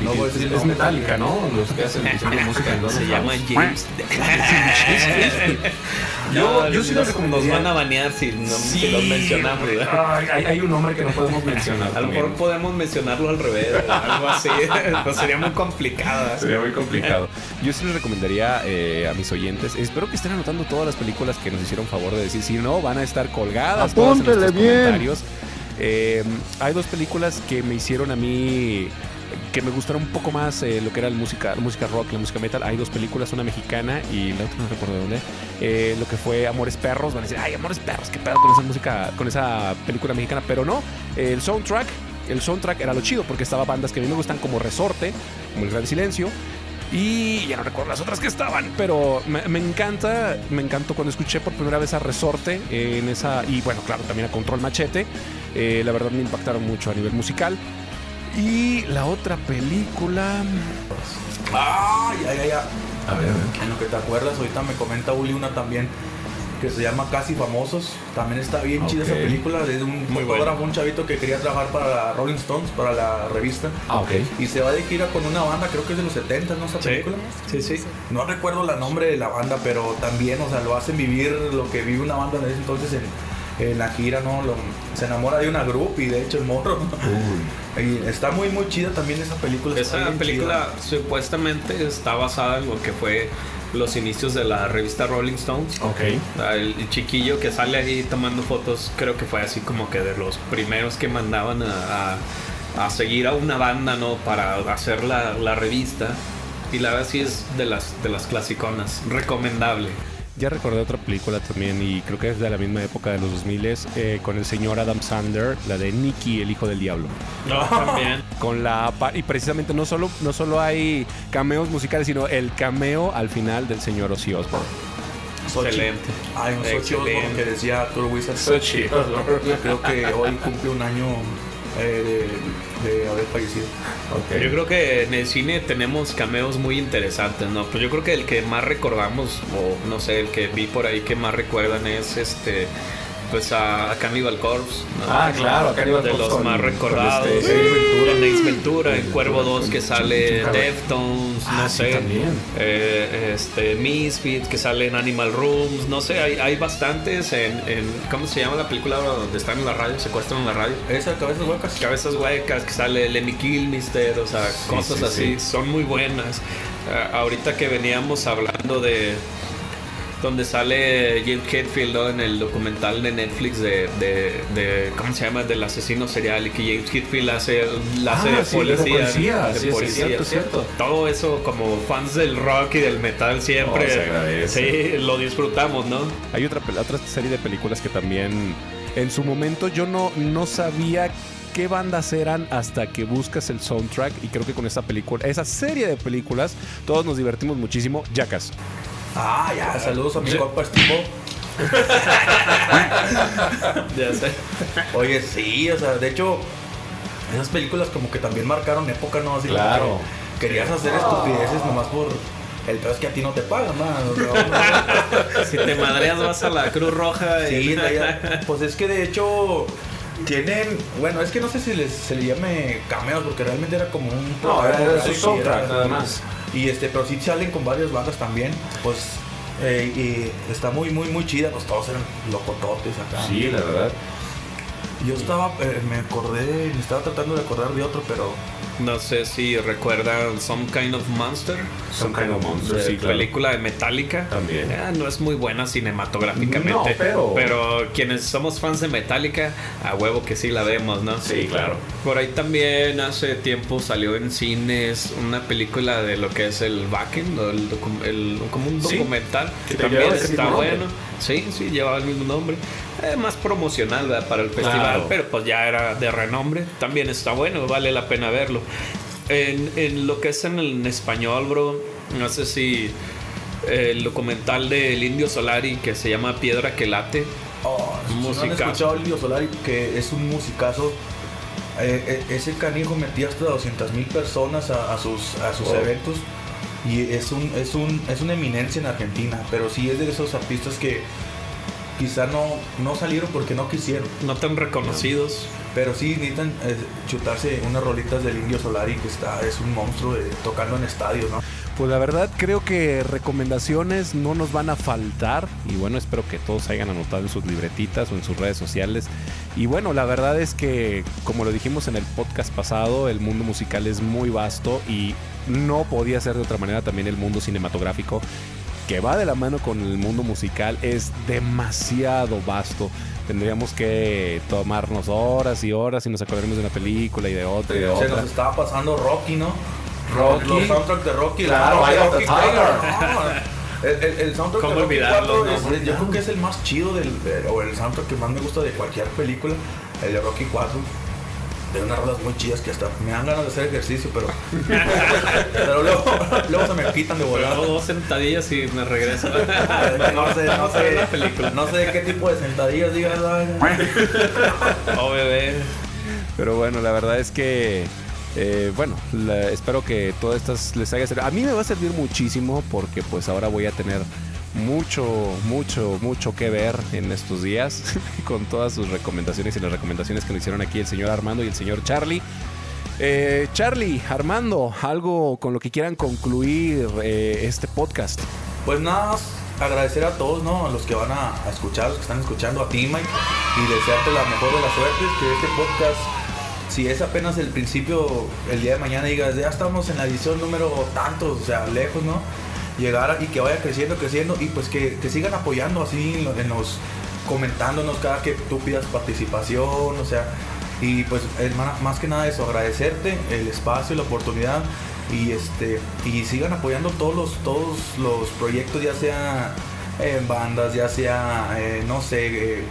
S3: No
S2: es metálica, ¿no? Los que hacen la música en
S4: Se llama. James.
S1: Yo-
S4: No,
S1: yo sí lo
S4: nos-
S1: recomendaría.
S4: Nos van a banear si, no, si los mencionamos.
S2: hay, hay un nombre que no podemos mencionar.
S4: A lo mejor podemos mencionarlo al revés, algo así. Sería muy complicado. ¿eh?
S2: Sería muy complicado.
S1: Yo sí les recomendaría eh, a mis oyentes, espero que estén anotando todas las películas que nos hicieron favor de decir, si no, van a estar colgadas todas en
S5: Apúntele
S1: nuestros
S5: bien.
S1: comentarios. Eh, hay dos películas que me hicieron a mí que me gustaron un poco más eh, lo que era la música, la música rock, la música metal. Hay dos películas, una mexicana y la otra no recuerdo dónde. Eh, lo que fue Amores Perros, van a decir, ay, Amores Perros, qué pedo con esa música, con esa película mexicana, pero no, el soundtrack, el soundtrack era lo chido porque estaba bandas que a mí me gustan como Resorte, como El Gran Silencio. Y ya no recuerdo las otras que estaban, pero me, me encanta, me encantó cuando escuché por primera vez a Resorte en esa, y bueno, claro, también a Control Machete. Eh, la verdad me impactaron mucho a nivel musical. Y la otra película.
S3: Ah, ya, ya, ya.
S2: A ver, a ver.
S3: En lo que te acuerdas, ahorita me comenta Uli una también que se llama Casi Famosos. También está bien chida esa película. De un
S4: Muy
S3: fotógrafo, un chavito que quería trabajar para la Rolling Stones, para la revista.
S2: Ah, ok.
S3: Y se va de gira con una banda, creo que es de los 70, ¿no? Esa
S4: Sí,
S3: película.
S4: sí, sí.
S3: No recuerdo el nombre de la banda, pero también, o sea, lo hacen vivir lo que vive una banda en ese entonces en, en la gira, ¿no? Lo- se enamora de una group y de hecho el morro.
S2: Uy.
S3: Y está muy, muy chida también esa película.
S4: Esa película supuestamente está basada en lo que fue los inicios de la revista Rolling Stones.
S2: Ok.
S4: El chiquillo que sale ahí tomando fotos, creo que fue así como que de los primeros que mandaban a, a- a seguir a una banda, ¿no? Para hacer la, la revista. Y la verdad sí es de las, de las clasiconas. Recomendable.
S1: Ya recordé otra película también, y creo que es de la misma época de los 2000 eh, con el señor Adam Sandler, la de Nicky, el hijo del diablo.
S4: También.
S1: Con la y precisamente no solo, no solo hay cameos musicales, sino el cameo al final del señor Ozzy Osbourne.
S4: Excelente.
S3: Hay un Sochi
S4: Excelente.
S3: Osbourne que decía Tour Wizard.
S2: Sochi.
S3: Creo que hoy cumple un año eh, de, de haber fallecido.
S4: Yo creo que en el cine tenemos cameos muy interesantes, ¿no? Pues yo creo que el que más recordamos, o no sé, el que vi por ahí que más recuerdan es este. Pues a, Cannibal Corpse. ¿no?
S2: Ah, claro, Cannibal
S4: De
S2: Corpse
S4: los más
S2: con
S4: recordados.
S2: este, Ventura.
S4: En Ace Ventura, en Cuervo 2 que sale Deftones,
S2: Ah,
S4: no
S2: sí,
S4: sé.
S2: también.
S4: Eh, este, Misfits que sale en Animal Rooms, no sé, hay, hay bastantes en, en. ¿Cómo se llama la película donde están en la radio? Secuestran en la radio.
S3: Esa cabezas huecas.
S4: Cabezas huecas, que sale Lemmy Kilmister, o sea, cosas
S2: sí,
S4: así,
S2: sí.
S4: son muy buenas. Ah, ahorita que veníamos hablando de donde sale James Hetfield ¿no? en el documental de Netflix de, de, de- ¿cómo se llama? del asesino serial y que James Hetfield hace, la
S2: Ah,
S4: de
S2: sí, de
S4: policía.
S2: policía,
S4: de
S2: sí, sí,
S4: policía.
S2: cierto, cierto.
S4: Todo eso como fans del rock y del metal siempre.
S2: Oh.
S4: Sí, lo disfrutamos, ¿no?
S1: Hay otra, otra serie de películas que también en su momento yo no, no sabía qué bandas eran hasta que buscas el soundtrack y creo que con esa película, esa serie de películas, todos nos divertimos muchísimo. Jackass.
S3: Ah, ya, saludos a mi compa Steve.
S4: Ya sé.
S3: Oye, sí, o sea, de hecho, esas películas como que también marcaron época, ¿no? Así como
S2: Claro.
S3: que querías hacer estupideces nomás por. El peor es que a ti no te pagan, man. O sea,
S4: Si te madreas vas a la Cruz Roja y...
S3: Sí, pues es que de hecho tienen, bueno, es que no sé si les, se le llame cameos porque realmente era como un
S2: No, era, era su soundtrack,
S3: era-
S2: nada más.
S3: Y este, pero sí salen con varias bandas también, pues eh, y está muy muy muy chida, pues todos eran locototes acá.
S2: Sí, la verdad.
S3: Yo estaba, eh, me acordé, me estaba tratando de acordar de otro, pero
S4: No sé si recuerdan Some Kind of Monster.
S2: Some Kind of Monster,
S4: de
S2: sí, claro.
S4: película de Metallica.
S2: También.
S4: Ah, no es muy buena cinematográficamente.
S2: No, pero-
S4: quienes somos fans de Metallica, a huevo que sí la vemos, ¿no?
S2: Sí, claro.
S4: Por ahí también hace tiempo salió en cines una película de lo que es el Wacken, ¿no? el el- como un
S2: Sí,
S4: documental, que
S2: que
S4: también está bueno. Sí, sí, llevaba el mismo nombre. Eh, más promocional ¿verdad? para el festival,
S2: Claro.
S4: pero pues ya era de renombre. También está bueno, vale la pena verlo. En, en lo que es en, en español, bro, no sé si el documental del Indio Solari que se llama Piedra que late.
S3: oh, si no han
S4: Musicazo.
S3: escuchado el Indio Solari, que es un musicazo. eh, eh, ese canijo metía hasta 200 mil personas a, a sus, a sus
S2: Wow.
S3: eventos y es un, es, un, es una eminencia en Argentina, pero sí es de esos artistas que quizá no, no salieron porque no quisieron.
S4: No tan reconocidos.
S3: Pero sí necesitan eh, chutarse unas rolitas del Indio Solari que está, es un monstruo de, tocando en estadios, ¿no?
S1: Pues la verdad creo que recomendaciones no nos van a faltar y bueno, espero que todos hayan anotado en sus libretitas o en sus redes sociales. Y bueno, la verdad es que como lo dijimos en el podcast pasado, el mundo musical es muy vasto y no podía ser de otra manera también el mundo cinematográfico que va de la mano con el mundo musical es demasiado vasto. Tendríamos que tomarnos horas y horas y nos acordaremos de una película y de otra y de
S3: Se nos estaba pasando Rocky, ¿no?
S1: Rocky.
S3: Los soundtracks de Rocky.
S2: Claro,
S3: la
S2: the
S3: Rocky
S2: Tiger.
S3: El, el- el soundtrack
S4: ¿Cómo
S3: de Rocky
S4: olvidarlo,
S3: 4
S4: no?
S3: es- yo creo que es el más chido del, de- o el soundtrack que más me gusta de cualquier película, el de Rocky 4. De unas rolas muy chidas que hasta me dan ganas de hacer ejercicio, pero. pero luego, luego se me quitan de
S4: Hago
S3: volar.
S4: dos sentadillas y me regreso.
S3: No sé, no
S4: ver la
S3: sé,
S4: película.
S3: no sé de qué tipo de sentadillas digas.
S4: Oh, bebé.
S1: Pero bueno, la verdad es que, eh, bueno, la- espero que todas estas les haya servido. A mí me va a servir muchísimo porque pues ahora voy a tener mucho, mucho, mucho que ver en estos días con todas sus recomendaciones y las recomendaciones que nos hicieron aquí el señor Armando y el señor Charlie. Eh, Charlie, Armando, algo con lo que quieran concluir eh, este podcast.
S3: Pues nada más agradecer a todos, ¿no? A los que van a, a escuchar, los que están escuchando, a ti, Mike, y desearte la mejor de las suertes, que este podcast, si es apenas el principio, el día de mañana digas, ya estamos en la edición número tantos, o sea, lejos, ¿no? Llegar y que vaya creciendo, creciendo, y pues que, que sigan apoyando así en, lo- en los comentándonos cada que tú pidas participación, o sea, y pues más que nada eso, agradecerte el espacio, la oportunidad y este y sigan apoyando todos los todos los proyectos, ya sea en bandas, ya sea eh, no sé eh,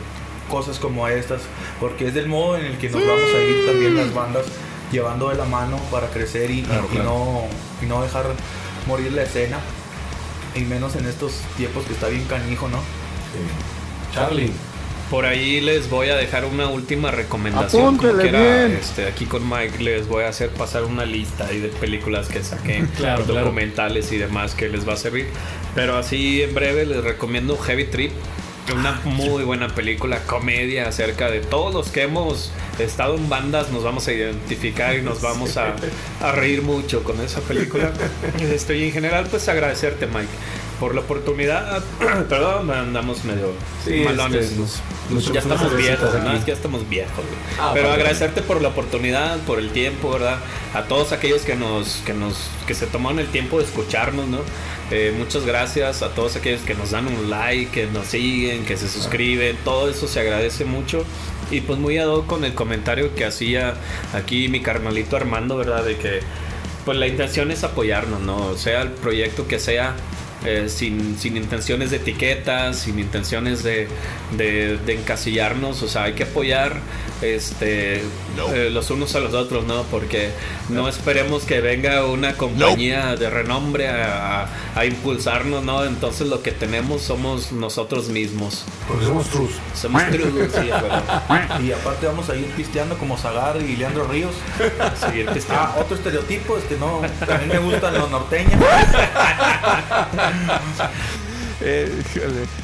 S3: cosas como estas, porque es del modo en el que nos vamos a ir también las bandas llevando de la mano para crecer y,
S1: Claro,
S3: y
S1: claro.
S3: no y no dejar morir la escena y menos en estos tiempos que está bien canijo, ¿no?
S2: Charlie.
S4: Por ahí les voy a dejar una última recomendación. como quiera,
S5: bien.
S4: este, aquí con Mike les voy a hacer pasar una lista ahí de películas que saqué,
S1: Claro, claro.
S4: documentales y demás que les va a servir. Pero así en breve les recomiendo Heavy Trip. Una muy buena película, comedia acerca de todos los que hemos estado en bandas, nos vamos a identificar y nos vamos a, a reír mucho con esa película. Este, y en general, pues agradecerte, Mike, por la oportunidad. Perdón, andamos medio
S1: Sí,
S4: malones.
S1: este, nos-
S4: Nos- ya estamos viejos, ¿no? Es que ya estamos viejos, güey.
S2: Ah,
S4: Pero
S2: aparte.
S4: agradecerte por la oportunidad, por el tiempo, ¿verdad? A todos aquellos que nos, que nos, que se tomaron el tiempo de escucharnos, ¿no? Eh, muchas gracias a todos aquellos que nos dan un like, que nos siguen, que se suscriben, todo eso se agradece mucho. Y pues muy ad con el comentario que hacía aquí mi carnalito Armando, ¿verdad? De que pues la intención es apoyarnos, ¿no? Sea el proyecto que sea, eh, sin, sin intenciones de etiquetas, sin intenciones de, de, de encasillarnos, o sea, hay que apoyar este eh, los unos a los otros, ¿no? Porque no esperemos que venga una compañía de renombre a, a- a impulsarnos, ¿no? Entonces lo que tenemos somos nosotros mismos.
S2: Porque somos trus.
S4: Somos true, sí.
S3: Y aparte vamos a ir pisteando como Zagar y Leandro Ríos.
S4: Seguir
S3: Ah, otro estereotipo, este no, también me gustan los norteños.
S1: Eh,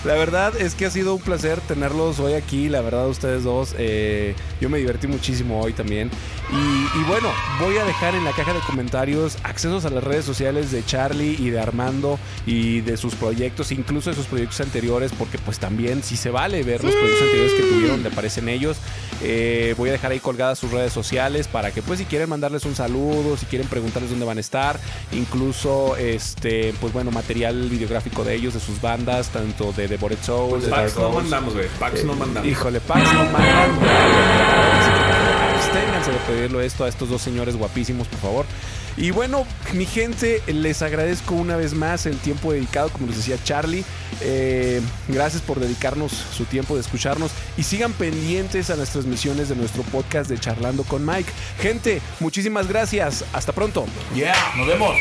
S1: la verdad es que ha sido un placer tenerlos hoy aquí, la verdad ustedes dos. eh, yo me divertí muchísimo hoy también. Y, y bueno, voy a dejar en la caja de comentarios accesos a las redes sociales de Charlie y de Armando y de sus proyectos, incluso de sus proyectos anteriores, porque pues también si se vale ver los proyectos anteriores que tuvieron, le aparecen ellos. Eh, voy a dejar ahí colgadas sus redes sociales para que pues si quieren mandarles un saludo, si quieren preguntarles dónde van a estar, incluso este pues bueno, material videográfico de ellos, de sus bandas, tanto de The Bored Souls, de
S4: Pax
S1: Dark
S4: no mandamos, güey. Pax no
S1: Eh,
S4: mandamos.
S1: Híjole, Pax no que, Absténganse de pedirlo esto a estos dos señores guapísimos, por favor. Y bueno, mi gente, les agradezco una vez más el tiempo dedicado, como les decía Charlie. Eh, gracias por dedicarnos su tiempo de escucharnos y sigan pendientes a las transmisiones de nuestro podcast de Charlando con Mike. Gente, muchísimas gracias. Hasta pronto.
S3: Yeah, nos vemos.